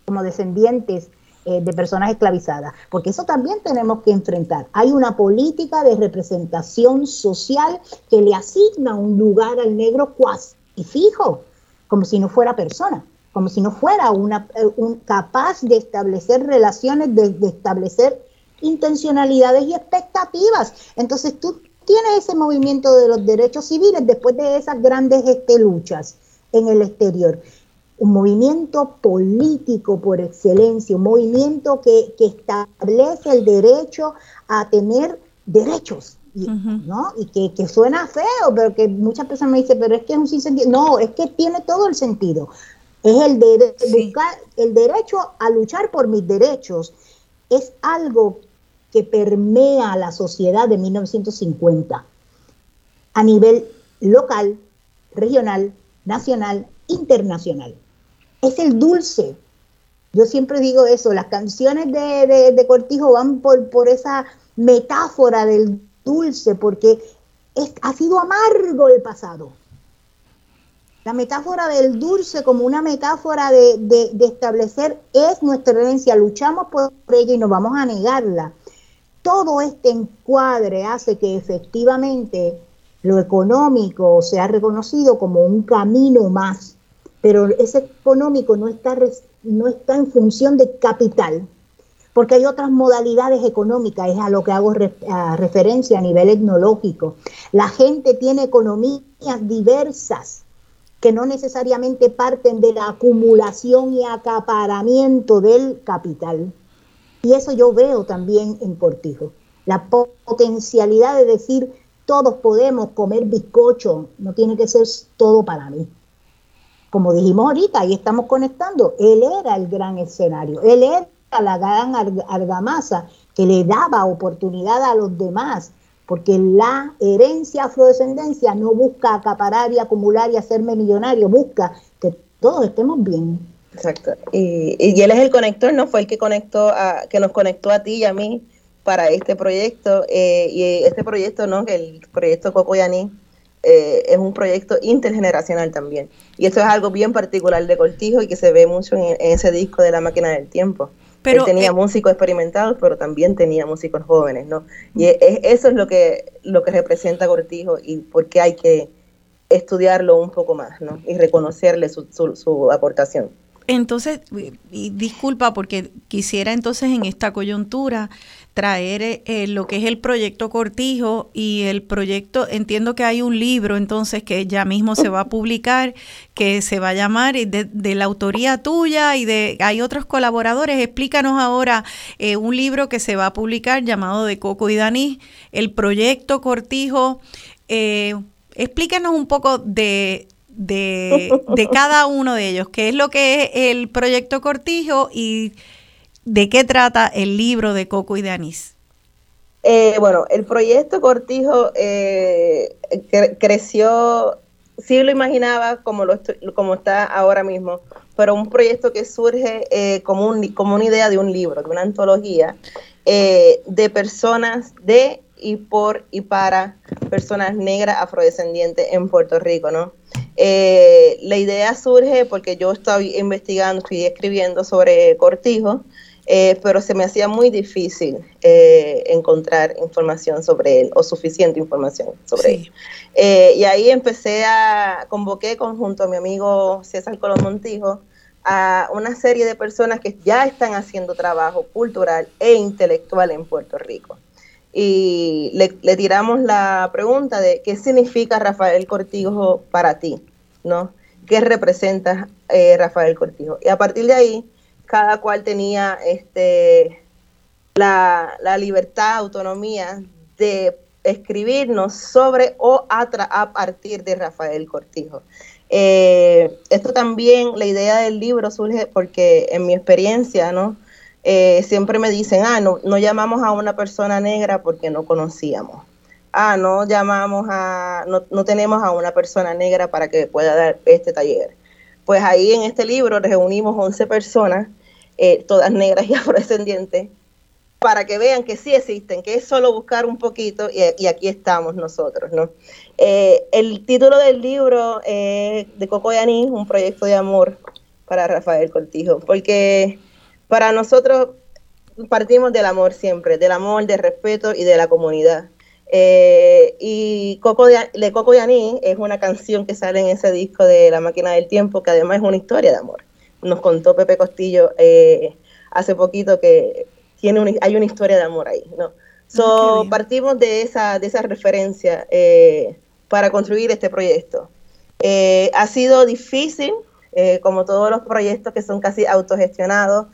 S4: como descendientes eh, de personas esclavizadas, porque eso también tenemos que enfrentar. Hay una política de representación social que le asigna un lugar al negro cuasi fijo, como si no fuera persona, como si no fuera una, eh, capaz de establecer relaciones, de, establecer intencionalidades y expectativas. Entonces tú tienes ese movimiento de los derechos civiles después de esas grandes este, luchas en el exterior un movimiento político por excelencia, un movimiento que, establece el derecho a tener derechos, ¿no? Y que, suena feo, pero que muchas personas me dicen, pero es que es un sinsentido. No, es que tiene todo el sentido. Es el, de, buscar, el derecho a luchar por mis derechos. Es algo que permea la sociedad de 1950 a nivel local, regional, nacional, internacional es el dulce. Yo siempre digo eso, las canciones de, Cortijo van por, por, esa metáfora del dulce, porque ha sido amargo el pasado. La metáfora del dulce como una metáfora de, de, establecer es nuestra herencia, luchamos por ella y nos vamos a negarla. Todo este encuadre hace que efectivamente lo económico sea reconocido como un camino más pero ese económico no está, no está en función de capital, porque hay otras modalidades económicas, es a lo que hago referencia a nivel etnológico. La gente tiene economías diversas que no necesariamente parten de la acumulación y acaparamiento del capital. Y eso yo veo también en Cortijo. La potencialidad de decir todos podemos comer bizcocho, no tiene que ser todo para mí como dijimos ahorita, ahí estamos conectando, él era el gran escenario, él era la gran argamasa que le daba oportunidad a los demás, porque la herencia afrodescendencia no busca acaparar y acumular y hacerme millonario, busca que todos estemos bien.
S3: Exacto. Y, él es el conector, ¿no? Fue el que conectó a, que nos conectó a ti y a mí para este proyecto. Eh, y este proyecto, ¿no? Que el proyecto Cocoyaní eh, es un proyecto intergeneracional también. Y eso es algo bien particular de Cortijo y que se ve mucho en, ese disco de La Máquina del Tiempo. Pero, Él tenía eh, músicos experimentados, pero también tenía músicos jóvenes, ¿no? Y eso es lo que, lo que representa Cortijo y por qué hay que estudiarlo un poco más, ¿no? Y reconocerle su, su, su aportación.
S2: Entonces, y disculpa porque quisiera entonces en esta coyuntura traer eh, eh, lo que es el proyecto Cortijo y el proyecto, entiendo que hay un libro entonces que ya mismo se va a publicar, que se va a llamar eh, de, la autoría tuya y de hay otros colaboradores. Explícanos ahora un libro que se va a publicar llamado de Coco y Dani, el proyecto Cortijo. explícanos un poco de, de, de cada uno de ellos, qué es lo que es el proyecto Cortijo y ¿De qué trata el libro de Coco y de Anís?
S3: Eh, bueno, el proyecto Cortijo eh, creció, sí lo imaginaba como, lo como está ahora mismo, pero un proyecto que surge eh, como, un, como una idea de un libro, de una antología de personas de y por y para personas negras afrodescendientes en Puerto Rico, ¿no? la idea surge porque yo estoy investigando, estoy escribiendo sobre Cortijo eh, pero se me hacía muy difícil eh, encontrar información sobre él o suficiente información sobre él. Eh, y ahí empecé a, convoqué conjunto a mi amigo César Colón Montijo a una serie de personas que ya están haciendo trabajo cultural e intelectual en Puerto Rico. Y le, le tiramos la pregunta de qué significa Rafael Cortijo para ti, ¿no? ¿Qué representa Rafael Cortijo? Y a partir de ahí cada cual tenía este, la, libertad, autonomía de escribirnos sobre o a, partir de Rafael Cortijo. Eh, esto también, la idea del libro surge porque en mi experiencia, ¿no? Eh, siempre me dicen, ah, no, no llamamos a una persona negra porque no conocíamos. Ah, no llamamos a, no, no tenemos a una persona negra para que pueda dar este taller pues ahí en este libro reunimos 11 personas, eh, todas negras y afrodescendientes, para que vean que sí existen, que es solo buscar un poquito y, aquí estamos nosotros, ¿no? Eh, el título del libro es de Coco Yaní, un proyecto de amor para Rafael Cortijo, porque para nosotros partimos del amor siempre, del amor, del respeto y de la comunidad. Eh, y Coco de, de Coco Yaní es una canción que sale en ese disco de La Máquina del Tiempo, que además es una historia de amor. Nos contó Pepe Costillo eh, hace poquito que tiene hay una historia de amor ahí, ¿no? So, ah, partimos de esa, de esa referencia eh, para construir este proyecto. ha sido difícil, como todos los proyectos que son casi autogestionados,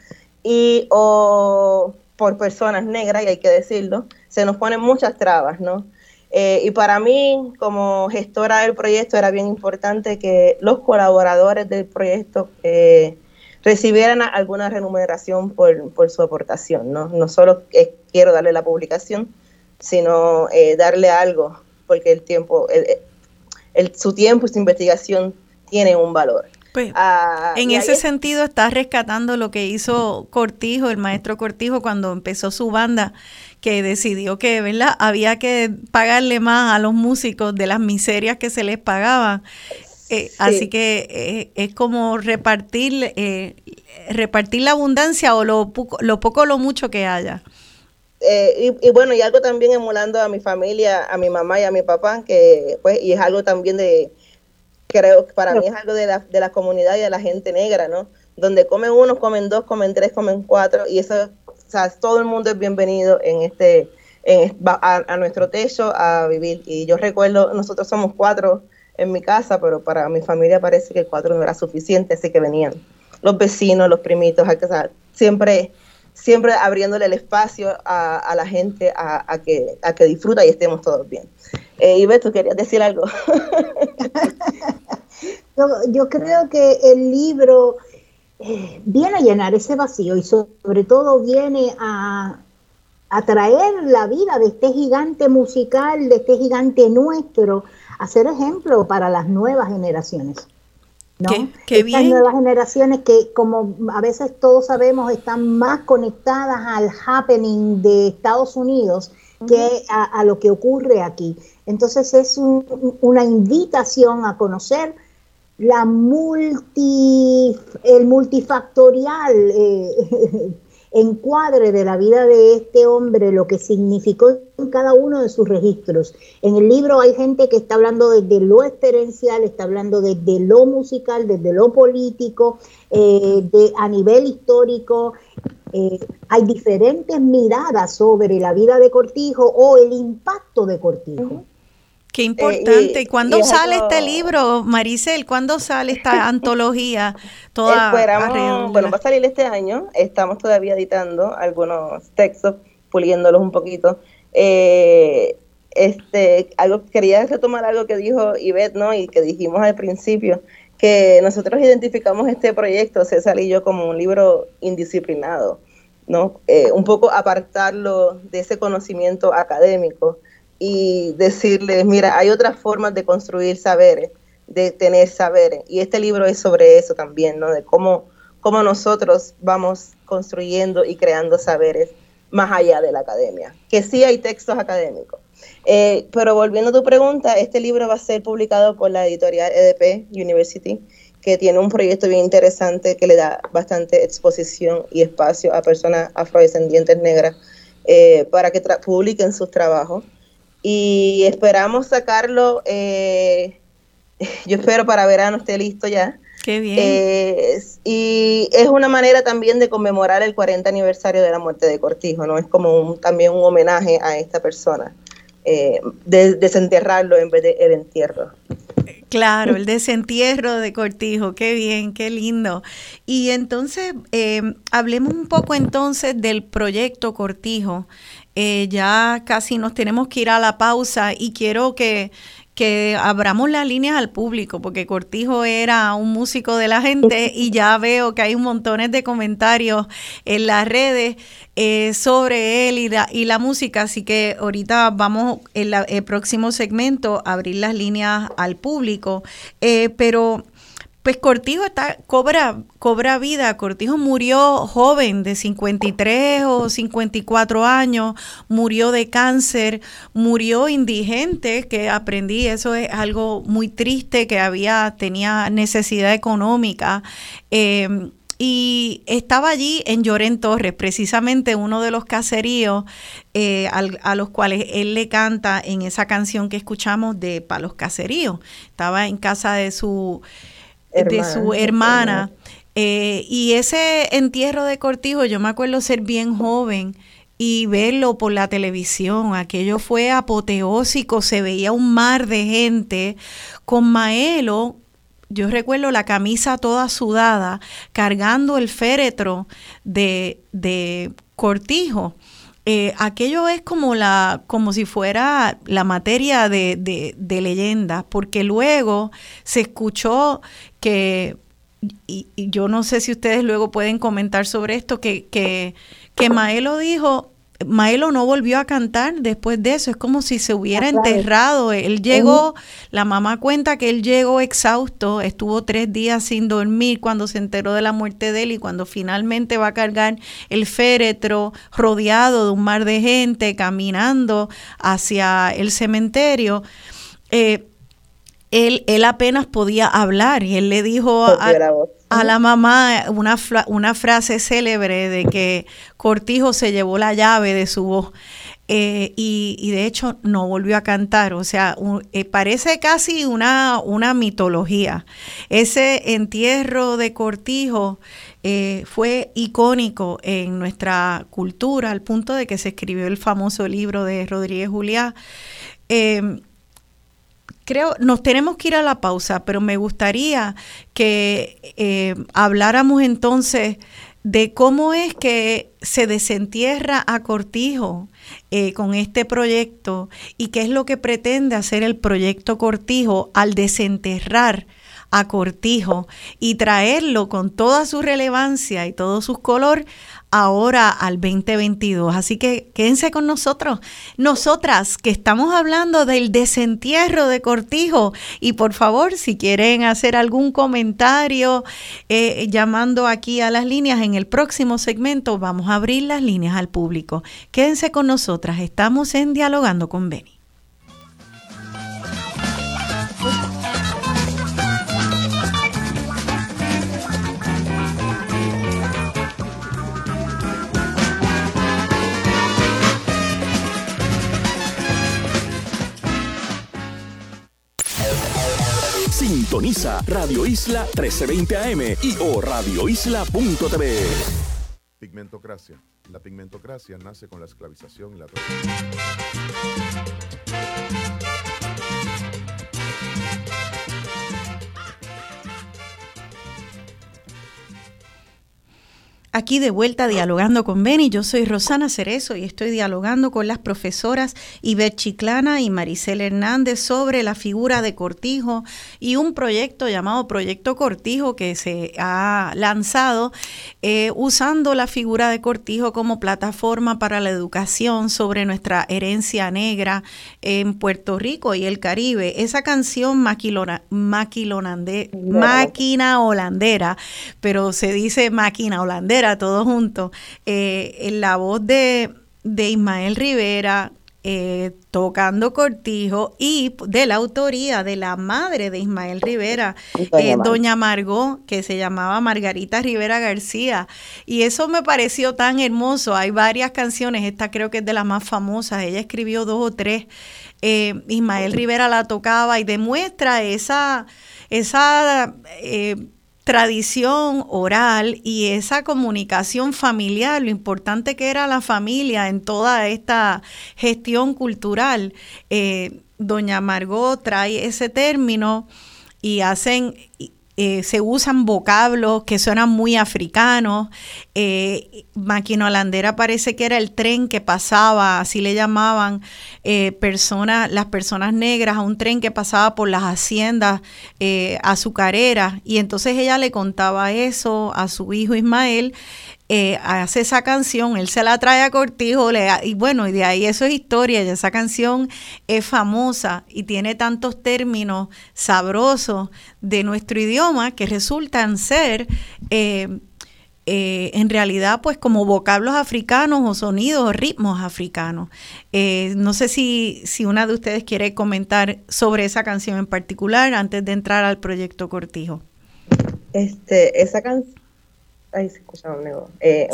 S3: y o por personas negras, y hay que decirlo, se nos ponen muchas trabas, ¿no? Eh, y para mí, como gestora del proyecto, era bien importante que los colaboradores del proyecto eh, recibieran alguna remuneración por, su aportación, ¿no? No solo quiero darle la publicación, sino eh, darle algo, porque el tiempo, su tiempo y su investigación tienen un valor.
S2: Pues, ah, en ese sentido está rescatando lo que hizo Cortijo, el maestro Cortijo, cuando empezó su banda, que decidió que, ¿verdad? Había que pagarle más a los músicos de las miserias que se les pagaban. Eh, así que eh, es como repartir, eh, repartir la abundancia o lo poco, lo poco o lo mucho que haya.
S3: Y, y, bueno, y algo también emulando a mi familia, a mi mamá y a mi papá, que pues, y es algo también de, creo que para mí es algo de la, de la comunidad y de la gente negra, ¿no? Donde comen uno, comen dos, comen tres, comen cuatro, y eso, o sea, todo el mundo es bienvenido en este, a, nuestro techo a vivir. Y yo recuerdo, nosotros somos cuatro en mi casa, pero para mi familia parece que cuatro no era suficiente, así que venían los vecinos, los primitos, o sea, siempre siempre abriéndole el espacio a, a la gente a, a, que, a que disfruta y estemos todos bien. Eh, Ivette, ¿tú querías decir algo?
S4: yo, creo que el libro eh, viene a llenar ese vacío y sobre todo viene a, a traer la vida de este gigante musical, de este gigante nuestro, a ser ejemplo para las nuevas generaciones. ¿no? Qué, Estas nuevas generaciones que, como a veces todos sabemos, están más conectadas al happening de Estados Unidos que a, lo que ocurre aquí. Entonces es una invitación a conocer la multi, el multifactorial eh, encuadre de la vida de este hombre, lo que significó en cada uno de sus registros. En el libro hay gente que está hablando desde lo experiencial, está hablando desde lo musical, desde lo político, eh, de, a nivel histórico. Eh, hay diferentes miradas sobre la vida de Cortijo o el impacto de Cortijo.
S2: Qué importante. Eh, ¿Y cuándo sale este libro, Maricel? ¿Cuándo sale esta antología?
S3: Toda bueno, va a salir este año. Estamos todavía editando algunos textos, puliéndolos un poquito. Eh, este, algo quería retomar algo que dijo Ivette, ¿no? Y que dijimos al principio, que nosotros identificamos este proyecto, César y yo, como un libro indisciplinado, ¿no? Eh, un poco apartarlo de ese conocimiento académico y decirles, mira, hay otras formas de construir saberes, de tener saberes. Y este libro es sobre eso también, ¿no? De cómo, cómo nosotros vamos construyendo y creando saberes más allá de la academia. Que sí hay textos académicos. Eh, pero volviendo a tu pregunta, este libro va a ser publicado por la editorial EDP University que tiene un proyecto bien interesante que le da bastante exposición y espacio a personas afrodescendientes negras eh, para que publiquen sus trabajos. Y esperamos sacarlo, eh, yo espero para verano esté listo ya.
S2: Qué bien. Eh,
S3: y es una manera también de conmemorar el 40 aniversario de la muerte de Cortijo, ¿no? Es como también un homenaje a esta persona, de desenterrarlo en vez de el entierro.
S2: Claro, el desentierro de Cortijo, qué bien, qué lindo. Y entonces, em, hablemos un poco entonces del proyecto Cortijo. Eh, ya casi nos tenemos que ir a la pausa y quiero que que abramos las líneas al público, porque Cortijo era un músico de la gente y ya veo que hay un montones de comentarios en las redes eh, sobre él y la, y la música, así que ahorita vamos en el próximo segmento a abrir las líneas al público, eh, pero pues Cortijo está, cobra, cobra vida. Cortijo murió joven, de 53 o 54 años, murió de cáncer, murió indigente, que aprendí, eso es algo muy triste, que había, tenía necesidad económica. Em, y estaba allí en Lloren Torres, precisamente uno de los caseríos eh, a los cuales él le canta en esa canción que escuchamos de Palos Caseríos. Estaba en casa de su de su hermana. Eh, y ese entierro de Cortijo, yo me acuerdo ser bien joven y verlo por la televisión, aquello fue apoteósico, se veía un mar de gente con Maelo. Yo recuerdo la camisa toda sudada, cargando el féretro de, de Cortijo. Eh, aquello es como la, como si fuera la materia de, de, de leyenda, porque luego se escuchó que, y, yo no sé si ustedes luego pueden comentar sobre esto, que, que, que Maelo dijo, Maelo no volvió a cantar después de eso, es como si se hubiera enterrado. Él llegó, la mamá cuenta que él llegó exhausto, estuvo tres días sin dormir cuando se enteró de la muerte de él y cuando finalmente va a cargar el féretro rodeado de un mar de gente caminando hacia el cementerio. Eh, él, él apenas podía hablar y él le dijo a, la mamá una, una frase célebre de que Cortijo se llevó la llave de su voz. Eh, y, de hecho no volvió a cantar, o sea, eh, parece casi una, una mitología. Ese entierro de Cortijo eh, fue icónico en nuestra cultura, al punto de que se escribió el famoso libro de Rodríguez Juliá creo, nos tenemos que ir a la pausa, pero me gustaría que eh, habláramos entonces de cómo es que se desentierra a Cortijo eh, con este proyecto y qué es lo que pretende hacer el proyecto Cortijo al desenterrar a Cortijo y traerlo con toda su relevancia y todo su color ahora al 2022. Así que quédense con nosotros, nosotras que estamos hablando del desentierro de Cortijo. Y por favor, si quieren hacer algún comentario eh, llamando aquí a las líneas en el próximo segmento, vamos a abrir las líneas al público. Quédense con nosotras, estamos en Dialogando con Beni.
S5: Sintoniza Radio Isla 1320 AM y o radioisla.tv.
S6: Pigmentocracia. La pigmentocracia nace con la esclavización y la
S2: Aquí de vuelta dialogando con Beni, yo soy Rosana Cerezo y estoy dialogando con las profesoras Ivette Chiclana y Maricel Hernández sobre la figura de Cortijo y un proyecto llamado Proyecto Cortijo que se ha lanzado eh, usando la figura de Cortijo como plataforma para la educación sobre nuestra herencia negra en Puerto Rico y el Caribe. Esa canción maquilona, máquina holandera, pero se dice máquina holandera todos juntos, eh, en la voz de, de Ismael Rivera, eh, tocando cortijo y de la autoría de la madre de Ismael Rivera, eh, doña Margot, que se llamaba Margarita Rivera García. Y eso me pareció tan hermoso. Hay varias canciones, esta creo que es de las más famosas, ella escribió dos o tres. Eh, Ismael Rivera la tocaba y demuestra esa, esa tradición oral y esa comunicación familiar, lo importante que era la familia en toda esta gestión cultural. Eh, doña Margot trae ese término y hacen eh, se usan vocablos que suenan muy africanos. Eh, máquina holandera parece que era el tren que pasaba, así le llamaban eh, personas, las personas negras, a un tren que pasaba por las haciendas eh, azucareras. Y entonces ella le contaba eso a su hijo Ismael eh, hace esa canción, él se la trae a Cortijo, le, y bueno, y de ahí eso es historia, y esa canción es famosa y tiene tantos términos sabrosos de nuestro idioma que resultan ser eh, eh, en realidad pues como vocablos africanos o sonidos o ritmos africanos. no sé si, si una de ustedes quiere comentar sobre esa canción en particular antes de entrar al proyecto Cortijo.
S3: Este, esa canción Ahí se escucha un nego. Eh,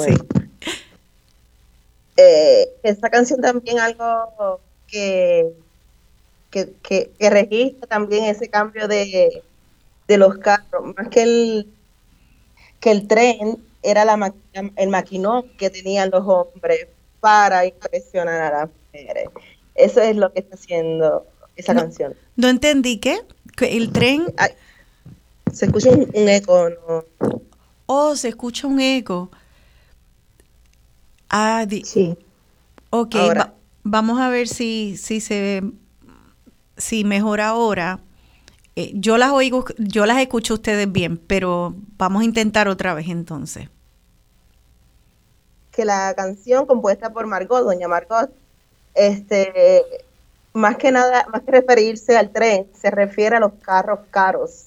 S3: eh, esta canción también algo que, que, que, registra también ese cambio de, de, los carros, más que el, que el tren era la el maquinón que tenían los hombres para impresionar a las mujeres. Eso es lo que está haciendo esa canción.
S2: No entendí qué, el tren...
S3: se escucha un, eco, ¿no?
S2: Oh, se escucha un eco. Ah, sí. Ok, vamos a ver si, si se si mejora ahora. Eh, yo las oigo, yo las escucho ustedes bien, pero vamos a intentar otra vez entonces.
S3: Que la canción compuesta por Margot, doña Margot, este, más que nada, más que referirse al tren, se refiere a los carros caros,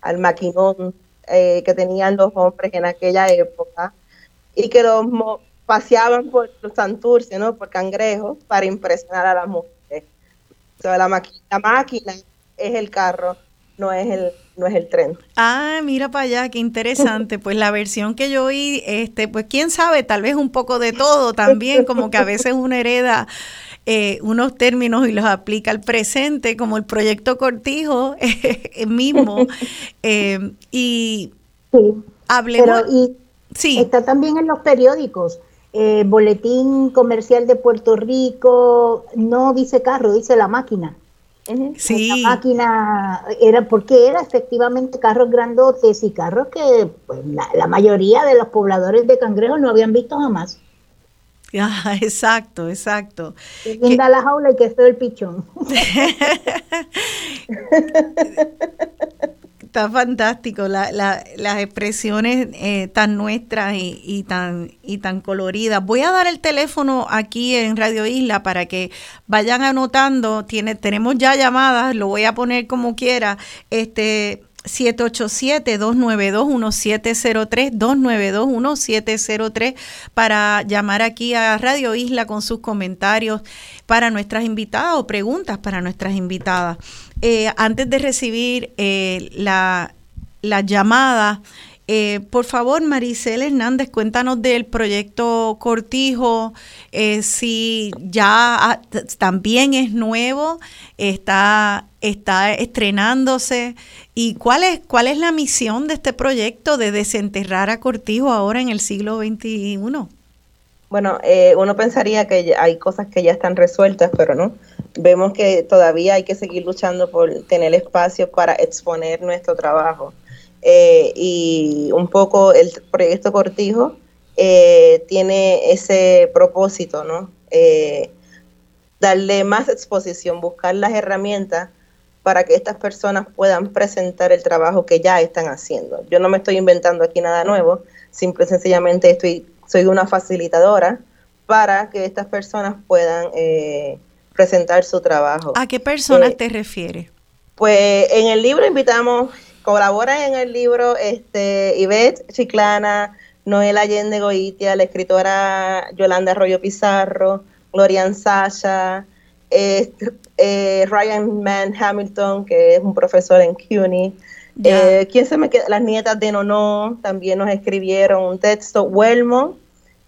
S3: al maquinón, eh, que tenían los hombres en aquella época y que los paseaban por Santurce, ¿no? Por cangrejos para impresionar a las mujeres. O sea, la, la máquina es el carro, no es el no es el tren.
S2: Ah, mira para allá, qué interesante. Pues la versión que yo oí, este, pues quién sabe, tal vez un poco de todo también, como que a veces uno hereda eh, unos términos y los aplica al presente, como el proyecto Cortijo eh, mismo. Eh, y
S4: sí, hablemos. y sí. Está también en los periódicos. Boletín Comercial de Puerto Rico, no dice carro, dice la máquina. Sí. La máquina era porque era efectivamente carros grandotes y carros que pues, la, la mayoría de los pobladores de Cangrejo no habían visto jamás.
S2: Ah, exacto, exacto.
S4: Linda la jaula y que esté el pichón.
S2: Está fantástico, la, la, las expresiones eh, tan nuestras y, tan, y tan coloridas. Voy a dar el teléfono aquí en Radio Isla para que vayan anotando. Tiene, tenemos ya llamadas, lo voy a poner como quiera. Este, 787-292-1703, 292-1703 para llamar aquí a Radio Isla con sus comentarios para nuestras invitadas o preguntas para nuestras invitadas. Eh, antes de recibir eh, la, la llamada, eh, por favor, Maricel Hernández, cuéntanos del proyecto Cortijo, eh, si ya ah, también es nuevo, está, está estrenándose y cuál es, cuál es la misión de este proyecto de desenterrar a Cortijo ahora en el siglo XXI.
S3: Bueno, eh, uno pensaría que hay cosas que ya están resueltas, pero no. Vemos que todavía hay que seguir luchando por tener espacio para exponer nuestro trabajo. Eh, y un poco el proyecto Cortijo eh, tiene ese propósito, ¿no? Eh, darle más exposición, buscar las herramientas para que estas personas puedan presentar el trabajo que ya están haciendo. Yo no me estoy inventando aquí nada nuevo, simple y sencillamente estoy, soy una facilitadora para que estas personas puedan presentar su trabajo.
S2: ¿A qué personas te refieres?
S3: Pues en el libro invitamos Colabora en el libro este, Ivette Chiclana, Noel Allende Goitia, la escritora Yolanda Arroyo Pizarro, Glorian Sasha, eh, Ryan Mann Hamilton, que es un profesor en CUNY. Eh, ¿Quién se me queda? Las nietas de Nono también nos escribieron un texto. Huelmo,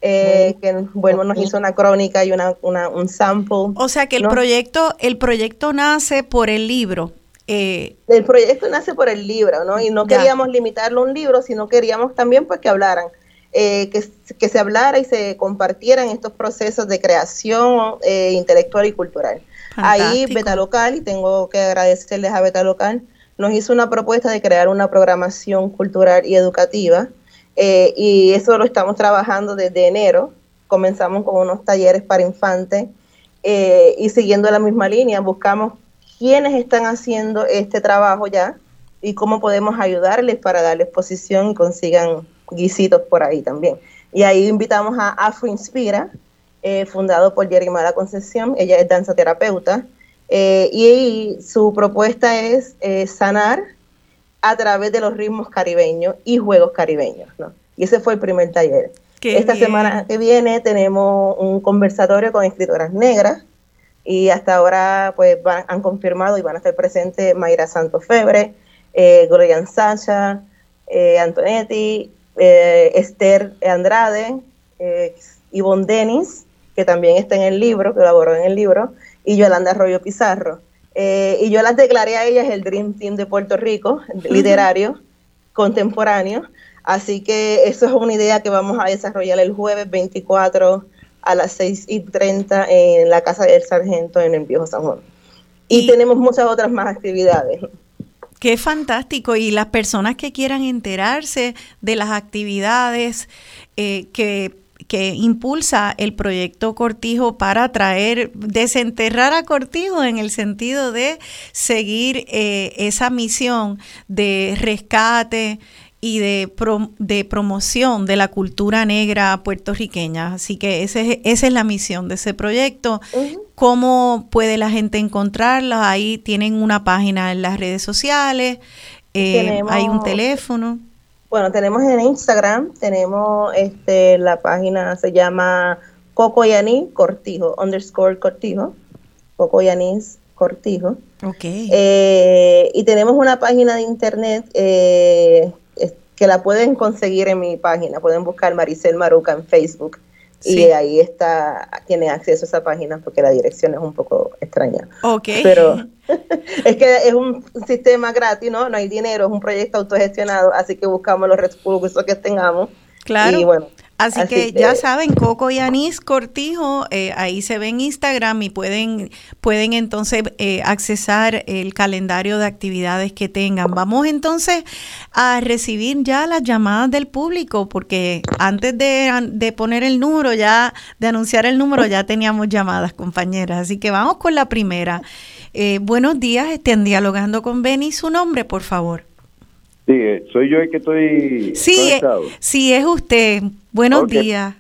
S3: eh, que Huelmo nos hizo una crónica y una, un sample.
S2: O sea que el proyecto, el proyecto nace por el libro.
S3: Eh, el proyecto nace por el libro, ¿no? Y no queríamos limitarlo a un libro, sino queríamos también pues que hablaran, eh, que, que, se hablara y se compartieran estos procesos de creación eh, intelectual y cultural. Ahí Beta Local, y tengo que agradecerles a Beta Local, nos hizo una propuesta de crear una programación cultural y educativa, y eso lo estamos trabajando desde enero. Comenzamos con unos talleres para infantes, y siguiendo la misma línea, buscamos quiénes están haciendo este trabajo ya y cómo podemos ayudarles para darles posición y consigan guisitos por ahí también. Y ahí invitamos a Afro Inspira, eh, fundado por Yerimara Concepción, ella es danza terapeuta, eh, y, su propuesta es eh, sanar a través de los ritmos caribeños y juegos caribeños. ¿no? Y ese fue el primer taller. Esta semana que viene tenemos un conversatorio con escritoras negras y hasta ahora pues han confirmado y van a estar presentes Mayra Santos Febre, eh, Gloria Sacha, eh, Antonetti, eh, Esther Andrade, eh, Ivonne Denis, que también está en el libro, que elaboró en el libro, y Yolanda Arroyo Pizarro. y yo las declaré a ellas el Dream Team de Puerto Rico, literario, contemporáneo. Así que eso es una idea que vamos a desarrollar el jueves 24 a las 6 y 30 en la Casa del Sargento en el Viejo San Juan. Y, tenemos muchas otras más actividades.
S2: Qué fantástico. Y las personas que quieran enterarse de las actividades eh, que, que, impulsa el proyecto Cortijo para traer, desenterrar a Cortijo en el sentido de seguir eh, esa misión de rescate y de, de promoción de la cultura negra puertorriqueña. Así que ese, esa es la misión de ese proyecto. ¿Cómo puede la gente encontrarla? Ahí tienen una página en las redes sociales, eh, hay un teléfono.
S3: Bueno, tenemos en Instagram, tenemos este la página, se llama Coco Cortijo, underscore Cortijo, Coco Cortijo.
S2: Ok.
S3: Eh, y tenemos una página de internet eh, que la pueden conseguir en mi página. Pueden buscar Maricel Maruca en Facebook. Y ahí está, tiene acceso a esa página porque la dirección es un poco extraña.
S2: Ok.
S3: Pero es que es un sistema gratis, ¿no? No hay dinero, es un proyecto autogestionado, así que buscamos los recursos que tengamos.
S2: Claro. Y bueno, Así, que, ya saben, Coco y Anís Cortijo, eh, ahí se ve en Instagram y pueden, pueden entonces eh, accesar el calendario de actividades que tengan. Vamos entonces a recibir ya las llamadas del público, porque antes de, poner el número, ya, de anunciar el número, ya teníamos llamadas, compañeras. Así que vamos con la primera. Eh, buenos días, estén dialogando con Benny. Su nombre, por favor.
S7: Sí, soy yo el que estoy.
S2: Sí, sí, es usted. Buenos días.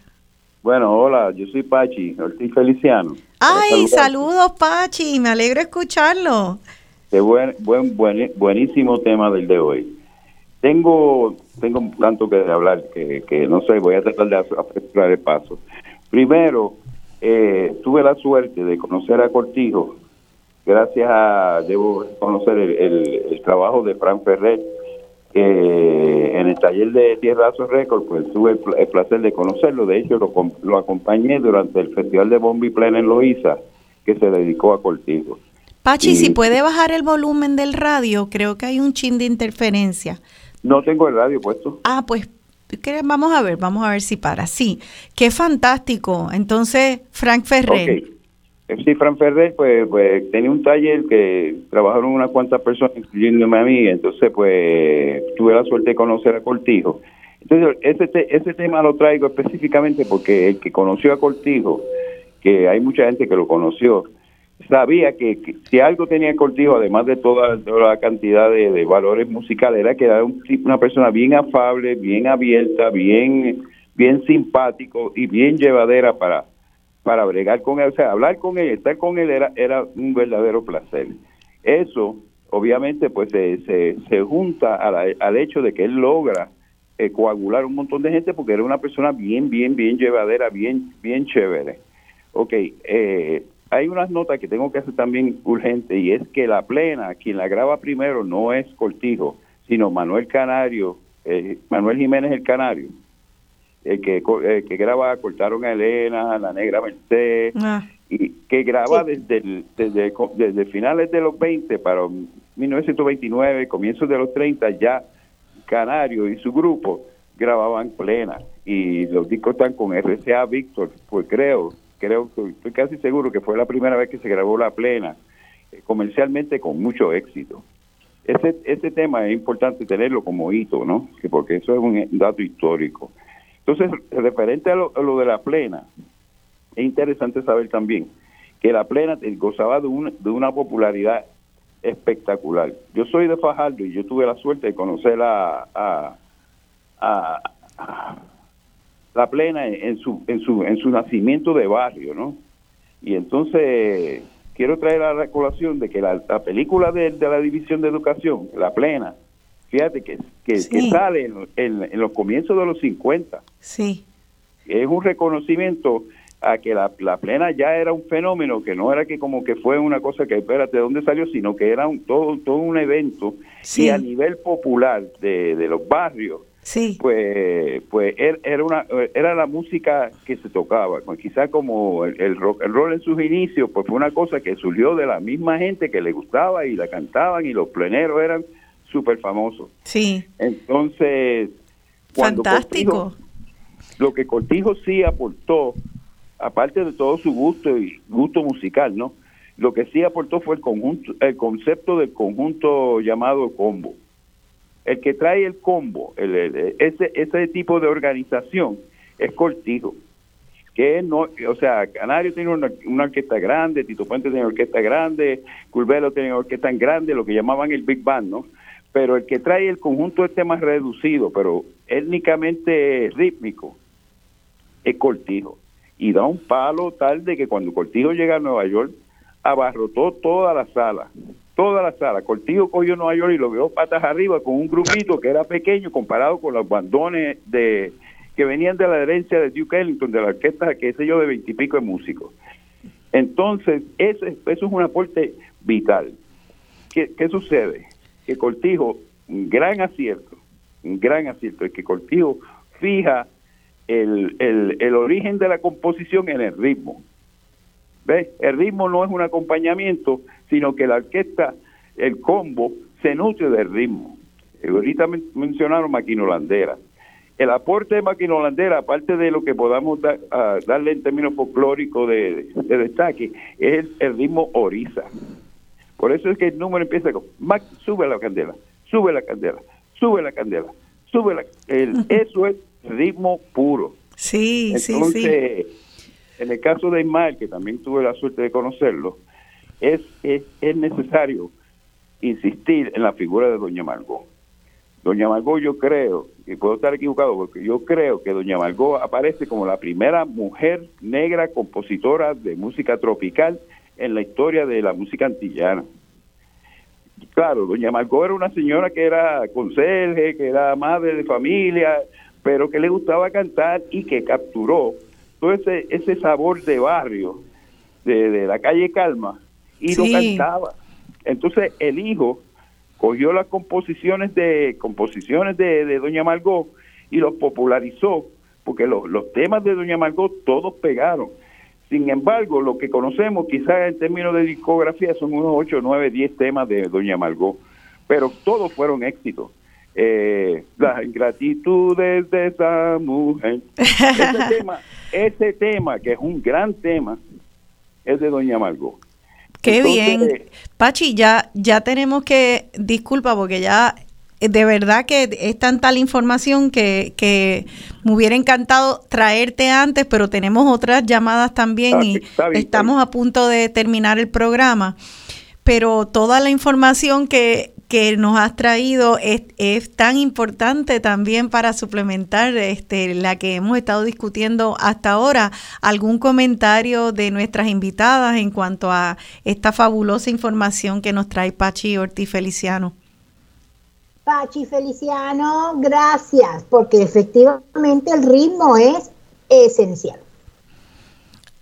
S7: Bueno, hola, yo soy Pachi, Ortiz Feliciano.
S2: Ay, saludos Pachi, me alegro escucharlo.
S7: Qué buen, buen, buenísimo tema del de hoy. Tengo, tengo tanto que hablar que, que no sé, voy a tratar de apresurar el paso. Primero, eh, tuve la suerte de conocer a Cortijo, gracias a, debo conocer el, el trabajo de Fran Ferrer, que en el taller de Tierrazo Record, pues tuve el, placer de conocerlo. De hecho, lo, lo acompañé durante el Festival de Bombi Plena en Loíza, que se dedicó a Cortijo.
S2: Pachi, si puede bajar el volumen del radio, creo que hay un chin de interferencia.
S7: No tengo el radio puesto.
S2: Ah, pues vamos a ver, vamos a ver si para. Sí, qué fantástico. Entonces, Frank Ferrer.
S7: Sí, Fran Ferrer, pues, pues tenía un taller que trabajaron unas cuantas personas, incluyéndome a mí, entonces pues tuve la suerte de conocer a Cortijo. Entonces, ese, ese tema lo traigo específicamente porque el que conoció a Cortijo, que hay mucha gente que lo conoció, sabía que, si algo tenía Cortijo, además de toda, la cantidad de, valores musicales, era que era una persona bien afable, bien abierta, bien, bien simpático y bien llevadera para para bregar con él, o sea, hablar con él, estar con él era, era un verdadero placer. Eso, obviamente, pues se, se, junta al hecho de que él logra eh, coagular un montón de gente porque era una persona bien, bien, bien llevadera, bien, bien chévere. Ok, eh, hay unas notas que tengo que hacer también urgente y es que la plena, quien la graba primero no es Cortijo, sino Manuel Canario, eh, Manuel Jiménez el Canario, el que, que graba Cortaron a Elena, La Negra Merced, ah. y que graba desde, desde, desde finales de los 20 para 1929, comienzos de los 30, ya Canario y su grupo grababan plena y los discos están con RCA Víctor, pues creo, creo, estoy casi seguro que fue la primera vez que se grabó la plena eh, comercialmente con mucho éxito. Ese, ese tema es importante tenerlo como hito, ¿no? Que porque eso es un dato histórico. Entonces, referente a lo, de la plena, es interesante saber también que la plena gozaba de, una popularidad espectacular. Yo soy de Fajardo y yo tuve la suerte de conocer a, a, la plena en su, en su, en su nacimiento de barrio, ¿no? Y entonces quiero traer a la colación de que la, película de, la División de Educación, La Plena, fíjate que, que, sale en, los comienzos de los 50.
S2: Sí.
S7: Es un reconocimiento a que la, plena ya era un fenómeno, que no era que como que fue una cosa que, espérate, ¿de dónde salió? Sino que era un, todo, todo un evento y a nivel popular de, de los barrios
S2: Sí.
S7: Pues, pues er, era, una, era la música que se tocaba. Pues quizás como el, rock el rol en sus inicios, pues fue una cosa que surgió de la misma gente que le gustaba y la cantaban y los pleneros eran súper famosos.
S2: Sí.
S7: Entonces,
S2: fantástico.
S7: lo que Cortijo sí aportó, aparte de todo su gusto y gusto musical, ¿no? Lo que sí aportó fue el conjunto, el concepto del conjunto llamado combo el que trae el combo, ese, ese tipo de organización es Cortijo. Que no, o sea, Canario tiene una, orquesta grande, Tito Puente tiene una orquesta grande, Curvelo tiene una orquesta grande, lo que llamaban el Big Band, ¿no? Pero el que trae el conjunto este más reducido, pero étnicamente rítmico, es Cortijo. Y da un palo tal de que cuando Cortijo llega a Nueva York, abarrotó toda la sala toda la sala. Cortijo cogió Nueva York y lo vio patas arriba con un grupito que era pequeño comparado con los bandones de que venían de la herencia de Duke Ellington, de la orquesta, que sé yo, de veintipico de músicos. Entonces, eso, eso es un aporte vital. ¿Qué, ¿Qué sucede? Que Cortijo, un gran acierto, un gran acierto, es que Cortijo fija el, el, el origen de la composición en el ritmo. ¿Ves? El ritmo no es un acompañamiento, sino que la orquesta, el combo, se nutre del ritmo. Ahorita mencionaron maquinolandera. El aporte de maquinolandera, aparte de lo que podamos darle en términos folclóricos de, destaque, es el, ritmo oriza. Por eso es que el número empieza con, sube la candela, sube la candela, sube la candela, sube la... El, eso es ritmo puro.
S2: Sí, sí, sí.
S7: En el caso de Ismael, que también tuve la suerte de conocerlo, es, es, necesario insistir en la figura de Doña Margot. Doña Margot yo creo, y puedo estar equivocado, porque yo creo que Doña Margot aparece como la primera mujer negra compositora de música tropical en la historia de la música antillana. Claro, Doña Margot era una señora que era conserje, que era madre de familia, pero que le gustaba cantar y que capturó todo ese, ese sabor de barrio, de, de la calle Calma, y lo cantaba. Entonces el hijo cogió las composiciones de composiciones de, Doña Margot y los popularizó, porque los temas de Doña Margot todos pegaron. Sin embargo, lo que conocemos quizás en términos de discografía son unos 8, 9, 10 temas de Doña Margot, pero todos fueron éxitos. Eh, las ingratitudes de esa mujer. Ese tema, ese tema, que es un gran tema, es de Doña Margot.
S2: Qué bien. Pachi, ya, ya tenemos que, disculpa, porque ya de verdad que es tanta la información que, que me hubiera encantado traerte antes, pero tenemos otras llamadas también y estamos a punto de terminar el programa. Pero toda la información que, que nos has traído es, es, tan importante también para suplementar este, la que hemos estado discutiendo hasta ahora. ¿Algún comentario de nuestras invitadas en cuanto a esta fabulosa información que nos trae Pachi Ortiz Feliciano?
S4: Pachi Feliciano, gracias, porque efectivamente el ritmo es esencial.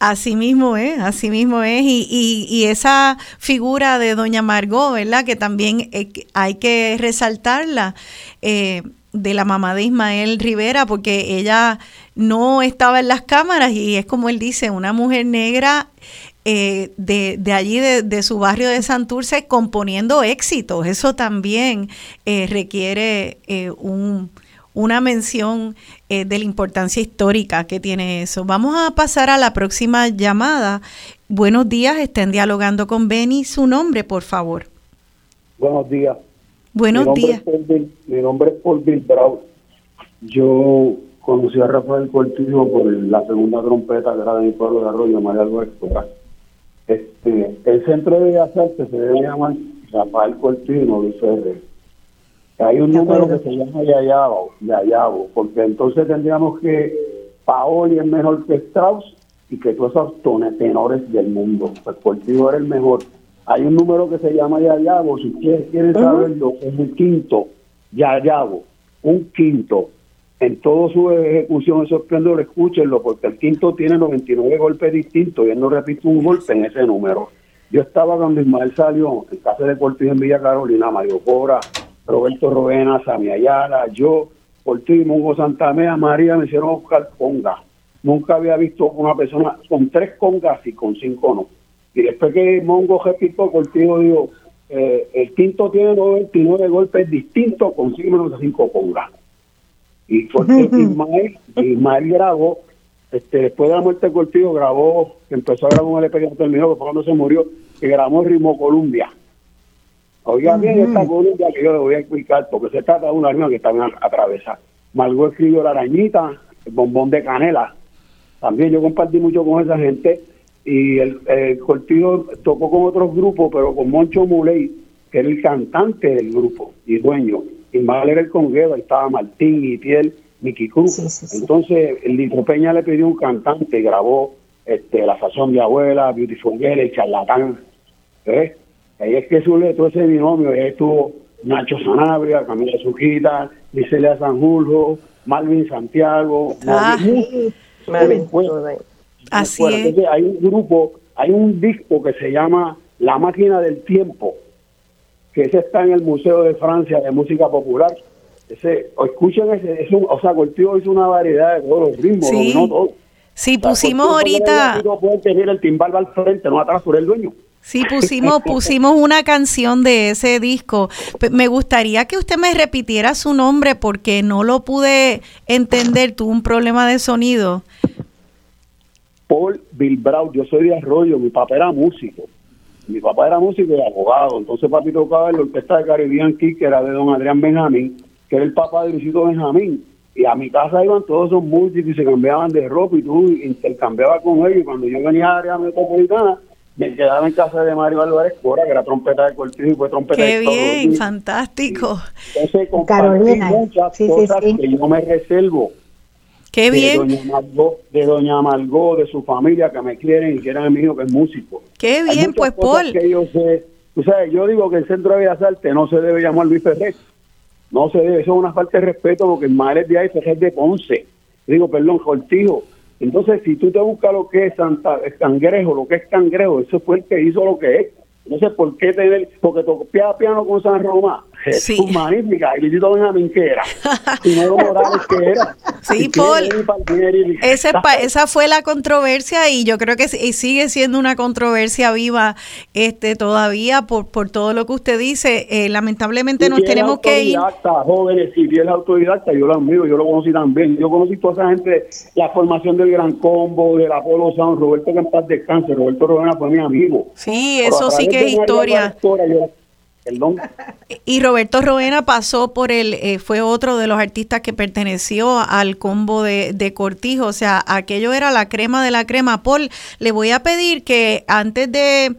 S2: Así mismo es, así mismo es. Y, y, esa figura de doña Margot, ¿verdad? Que también eh, hay que resaltarla, eh, de la mamá de Ismael Rivera, porque ella no estaba en las cámaras y es como él dice, una mujer negra eh, de, de, allí, de, su barrio de Santurce, componiendo éxitos. Eso también requiere un una mención eh, de la importancia histórica que tiene eso. Vamos a pasar a la próxima llamada. Buenos días, estén dialogando con Benny. Su nombre, por favor.
S8: Buenos días.
S2: Buenos días.
S8: mi nombre es Paul Bill Brown. Yo conocí a Rafael Cortijo por la segunda trompeta que era de mi pueblo de Arroyo, María Alberto. Este, el centro de Bellas Artes se debe llamar Rafael Cortijo Luis Ferrer. Hay un número que se llama Yayabo, Yayabo, porque entonces tendríamos que Paoli es mejor que Strauss y que todos esos tenores del mundo. Pues Cortijo era el mejor. Hay un número que se llama Yayabo, si ustedes quieren saberlo, es un quinto, Yayabo, un quinto. En toda su ejecución es esplendor, escúchenlo, porque el quinto tiene 99 golpes distintos y él no repite un golpe en ese número. Yo estaba cuando Ismael salió en casa de Cortijo en Villa Carolina, Mario Cora, Roberto Rovena, Sami Ayala, yo, Ortiz, Mongo Santamea, María me hicieron buscar conga. Nunca había visto una persona con tres congas y con cinco no. Y después que Mongo repito contigo, digo, eh, el quinto tiene 99 golpes distintos con cinco de cinco congas. Y fue Ismael, Ismael grabó, este, después de la muerte de Cortijo, grabó, empezó a grabar un LP que terminó, que fue cuando se murió, que grabó el ritmo Columbia Oiga bien esta Columbia que yo le voy a explicar, porque se trata de una rima que está bien atravesada. Margot escribió La Arañita, el bombón de canela. También yo compartí mucho con esa gente y el, el Cortijo tocó con otros grupos, pero con Moncho Muley, que era el cantante del grupo y dueño. Y más era el conguero, ahí estaba Martín y Piel, Mickey Cruz. Entonces, el Litro Peña le pidió un cantante grabó este, La Sazón de Abuela, Beautiful Girl, El Charlatán. ¿eh? Ahí es que suele todo ese binomio, ahí estuvo Nacho Sanabria, Camila Sujita, Licelia Sanjurjo, Malvin Santiago,
S2: ah, Malvin, Así es.
S8: hay un grupo, hay un disco que se llama La Máquina del Tiempo, que ese está en el Museo de Francia de Música Popular. Ese, escuchen ese, es un, o sea, Cortijo hizo una variedad de todos los ritmos,
S2: sí.
S8: no todos.
S2: Sí, pusimos ahorita.
S8: No pueden tener el timbal al frente, no atrás por el dueño.
S2: Sí, pusimos, pusimos una canción de ese disco. Me gustaría que usted me repitiera su nombre porque no lo pude entender. Tuve un problema de sonido.
S8: Paul Bilbrau, yo soy de Arroyo, mi papá era músico. Mi papá era músico y abogado. Entonces papi tocaba en la orquesta de Caribbean Key, que era de don Adrián Benjamín, que era el papá de Luisito Benjamín. Y a mi casa iban todos esos músicos y se cambiaban de ropa y tú intercambiabas con ellos. Y cuando yo venía a área metropolitana, me quedaba en casa de Mario Álvarez Cora, que era trompeta de Cortijo y fue trompeta
S2: Qué bien, fantástico.
S8: Entonces, Carolina, muchas cosas que yo me reservo.
S2: Qué bien.
S8: De doña, Margot, de doña Margot, de su familia, que me quieren y quieren a mi hijo que es músico.
S2: Qué bien, pues, Paul.
S8: Que yo, sé, o sea, yo digo que el Centro de Bellas Artes no se debe llamar Luis Ferrer. No se debe, eso es una falta de respeto porque el madre de ahí Ferrer de Ponce. Digo, perdón, Cortijo entonces, si tú te buscas lo que es Santa, cangrejo, lo que es cangrejo, eso fue el que hizo lo que es. Entonces, ¿por qué tener? Porque tocaba piano con San Roma. Sí. magnífica. Y Luisito Benjamín, que era? Primero Morales, que era?
S2: Sí, Paul. Ese esa fue la controversia y yo creo que sigue siendo una controversia viva este todavía por, por todo lo que usted dice. Eh, lamentablemente nos tenemos que ir.
S8: jóvenes, si bien autodidacta, yo lo admiro, yo lo conocí también. Yo conocí toda esa gente, la formación del Gran Combo, del Apolo San Roberto que en paz descanse, Roberto Rodena fue mi amigo.
S2: Sí, eso sí que es historia. Y Roberto Roena pasó por el, eh, fue otro de los artistas que perteneció al combo de, de, Cortijo, o sea, aquello era la crema de la crema. Paul, le voy a pedir que antes de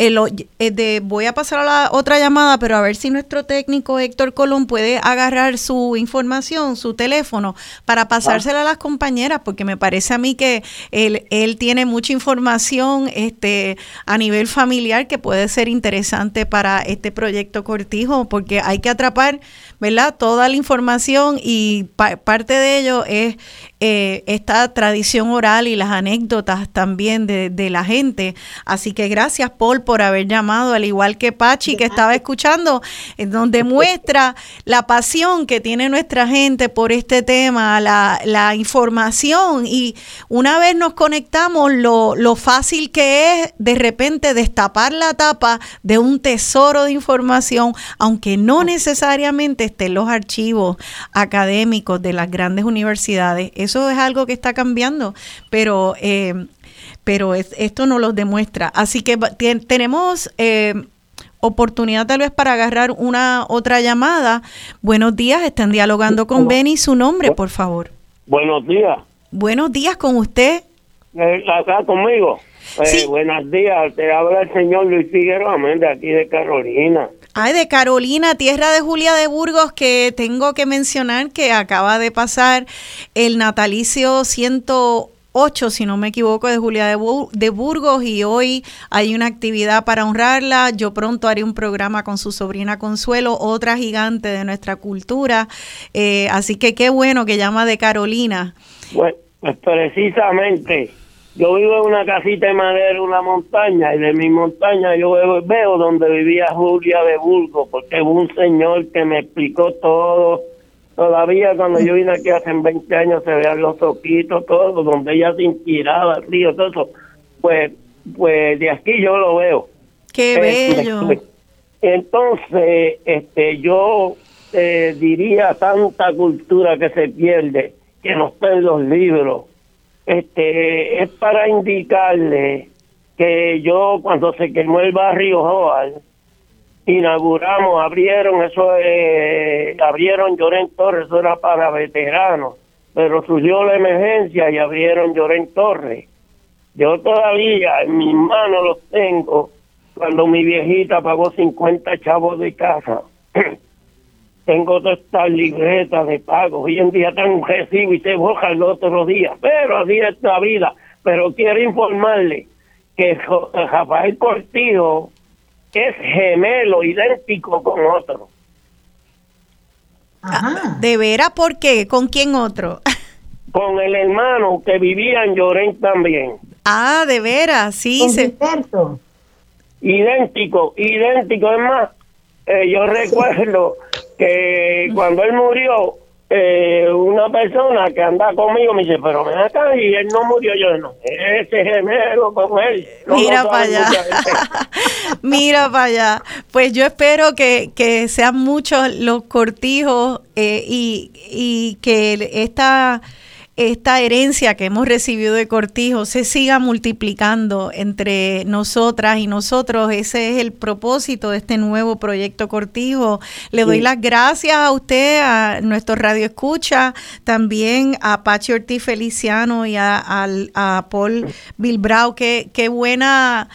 S2: eh, voy a pasar a la otra llamada, pero a ver si nuestro técnico Héctor Colón puede agarrar su información, su teléfono, para pasársela a las compañeras, porque me parece a mí que él, él tiene mucha información este, a nivel familiar que puede ser interesante para este proyecto Cortijo, porque hay que atrapar, ¿verdad? Toda la información y parte de ello es eh, esta tradición oral y las anécdotas también de, de, la gente. Así que gracias, Paul, por haber llamado, al igual que Pachi, que estaba escuchando, donde muestra la pasión que tiene nuestra gente por este tema, la, la información. Y una vez nos conectamos, lo, lo fácil que es de repente destapar la tapa de un tesoro de información, aunque no necesariamente estén los archivos académicos de las grandes universidades eso es algo que está cambiando, pero, eh, pero esto no lo demuestra. Así que tenemos eh, oportunidad tal vez para agarrar una otra llamada. Buenos días, están dialogando con Benny. Su nombre, por favor.
S9: Buenos días.
S2: Buenos días con usted.
S9: Eh, acá conmigo. Buenos días, te habla el señor Luis Figueroa, de aquí de Carolina.
S2: Ay, de Carolina, tierra de Julia de Burgos, que tengo que mencionar que acaba de pasar el natalicio 108, si no me equivoco, de Julia de, Burgos y hoy hay una actividad para honrarla. Yo pronto haré un programa con su sobrina Consuelo, otra gigante de nuestra cultura. Eh, así que qué bueno que llama de Carolina.
S9: Pues, pues precisamente yo vivo en una casita de madera una montaña y de mi montaña yo veo, donde vivía Julia de Burgos porque hubo un señor que me explicó todo. Todavía cuando yo vine aquí hace 20 años se veían los ojitos, todo, donde ella se inspiraba, el río, todo eso. Pues, pues de aquí yo lo veo.
S2: ¡Qué eh, bello!
S9: Entonces, este, yo eh, diría tanta cultura que se pierde, que no está en los libros, este es para indicarle que yo cuando se quemó el barrio Joal inauguramos, abrieron eso, eh, abrieron Llorén Torres, eso era para veteranos, pero surgió la emergencia y abrieron Llorén Torres. Yo todavía en mis manos los tengo cuando mi viejita pagó 50 chavos de casa. tengo todas estas libretas de pago. Hoy en día un recibo y se boja el otro día, pero así es la vida. Pero quiero informarle que Rafael Cortijo es gemelo, idéntico con otro.
S2: Ajá. ¿De veras por qué? ¿Con quién otro?
S9: con el hermano que vivía en Llorén también.
S2: Ah, de veras, sí. Se...
S9: Idéntico, idéntico. Es más, eh, yo recuerdo que cuando él murió, eh, una persona que anda conmigo me dice, pero ven acá y él no murió, yo no, ese gemelo con él.
S2: Mira para allá. Mira para allá. Pues yo espero que, que sean muchos los cortijos eh, y, y que esta esta herencia que hemos recibido de Cortijo se siga multiplicando entre nosotras y nosotros. Ese es el propósito de este nuevo proyecto Cortijo. Le doy las gracias a usted, a nuestro Radio Escucha, también a Pachi Ortiz Feliciano y a, a Paul Bilbrau. Qué, qué buena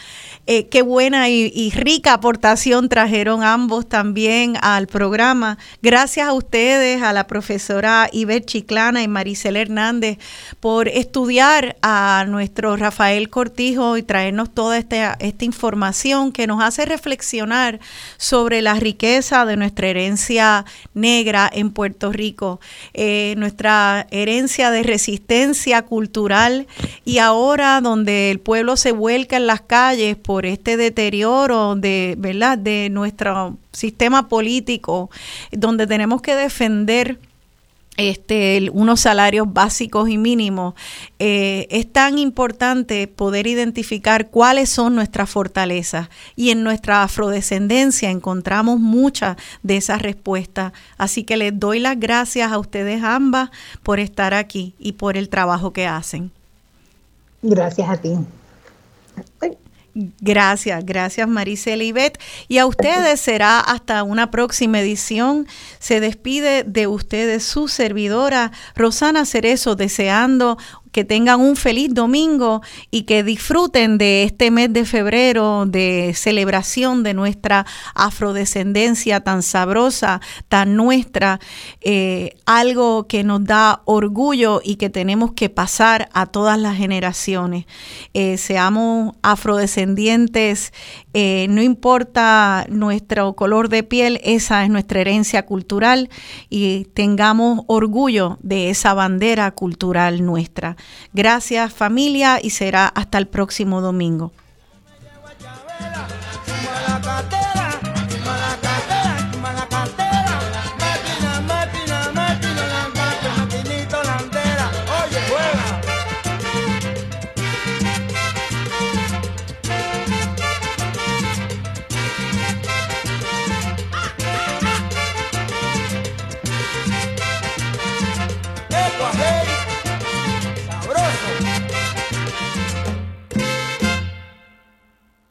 S2: eh, qué buena y, rica aportación trajeron ambos también al programa. Gracias a ustedes, a la profesora Iber Chiclana y Maricel Hernández, por estudiar a nuestro Rafael Cortijo y traernos toda esta, información que nos hace reflexionar sobre la riqueza de nuestra herencia negra en Puerto Rico, eh, nuestra herencia de resistencia cultural y ahora donde el pueblo se vuelca en las calles por por este deterioro de, ¿verdad? de nuestro sistema político, donde tenemos que defender este, unos salarios básicos y mínimos, eh, es tan importante poder identificar cuáles son nuestras fortalezas y en nuestra afrodescendencia encontramos muchas de esas respuestas. Así que les doy las gracias a ustedes ambas por estar aquí y por el trabajo que hacen.
S4: Gracias a ti.
S2: Gracias, gracias Maricela y Beth. Y a ustedes será hasta una próxima edición. Se despide de ustedes su servidora Rosana Cerezo, deseando que tengan un feliz domingo y que disfruten de este mes de febrero de celebración de nuestra afrodescendencia tan sabrosa, tan nuestra, eh, algo que nos da orgullo y que tenemos que pasar a todas las generaciones. Eh, seamos afrodescendientes, eh, no importa nuestro color de piel, esa es nuestra herencia cultural y tengamos orgullo de esa bandera cultural nuestra. Gracias familia y será hasta el próximo domingo.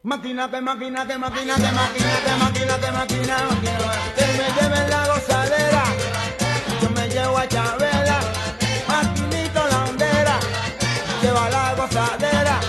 S1: Maquinate, maquinate, maquinate, maquinate, maquinate, maquina, maquina. Que me lleven la gozadera, yo me llevo a Chabela. Maquinito la hondera, lleva la gozadera.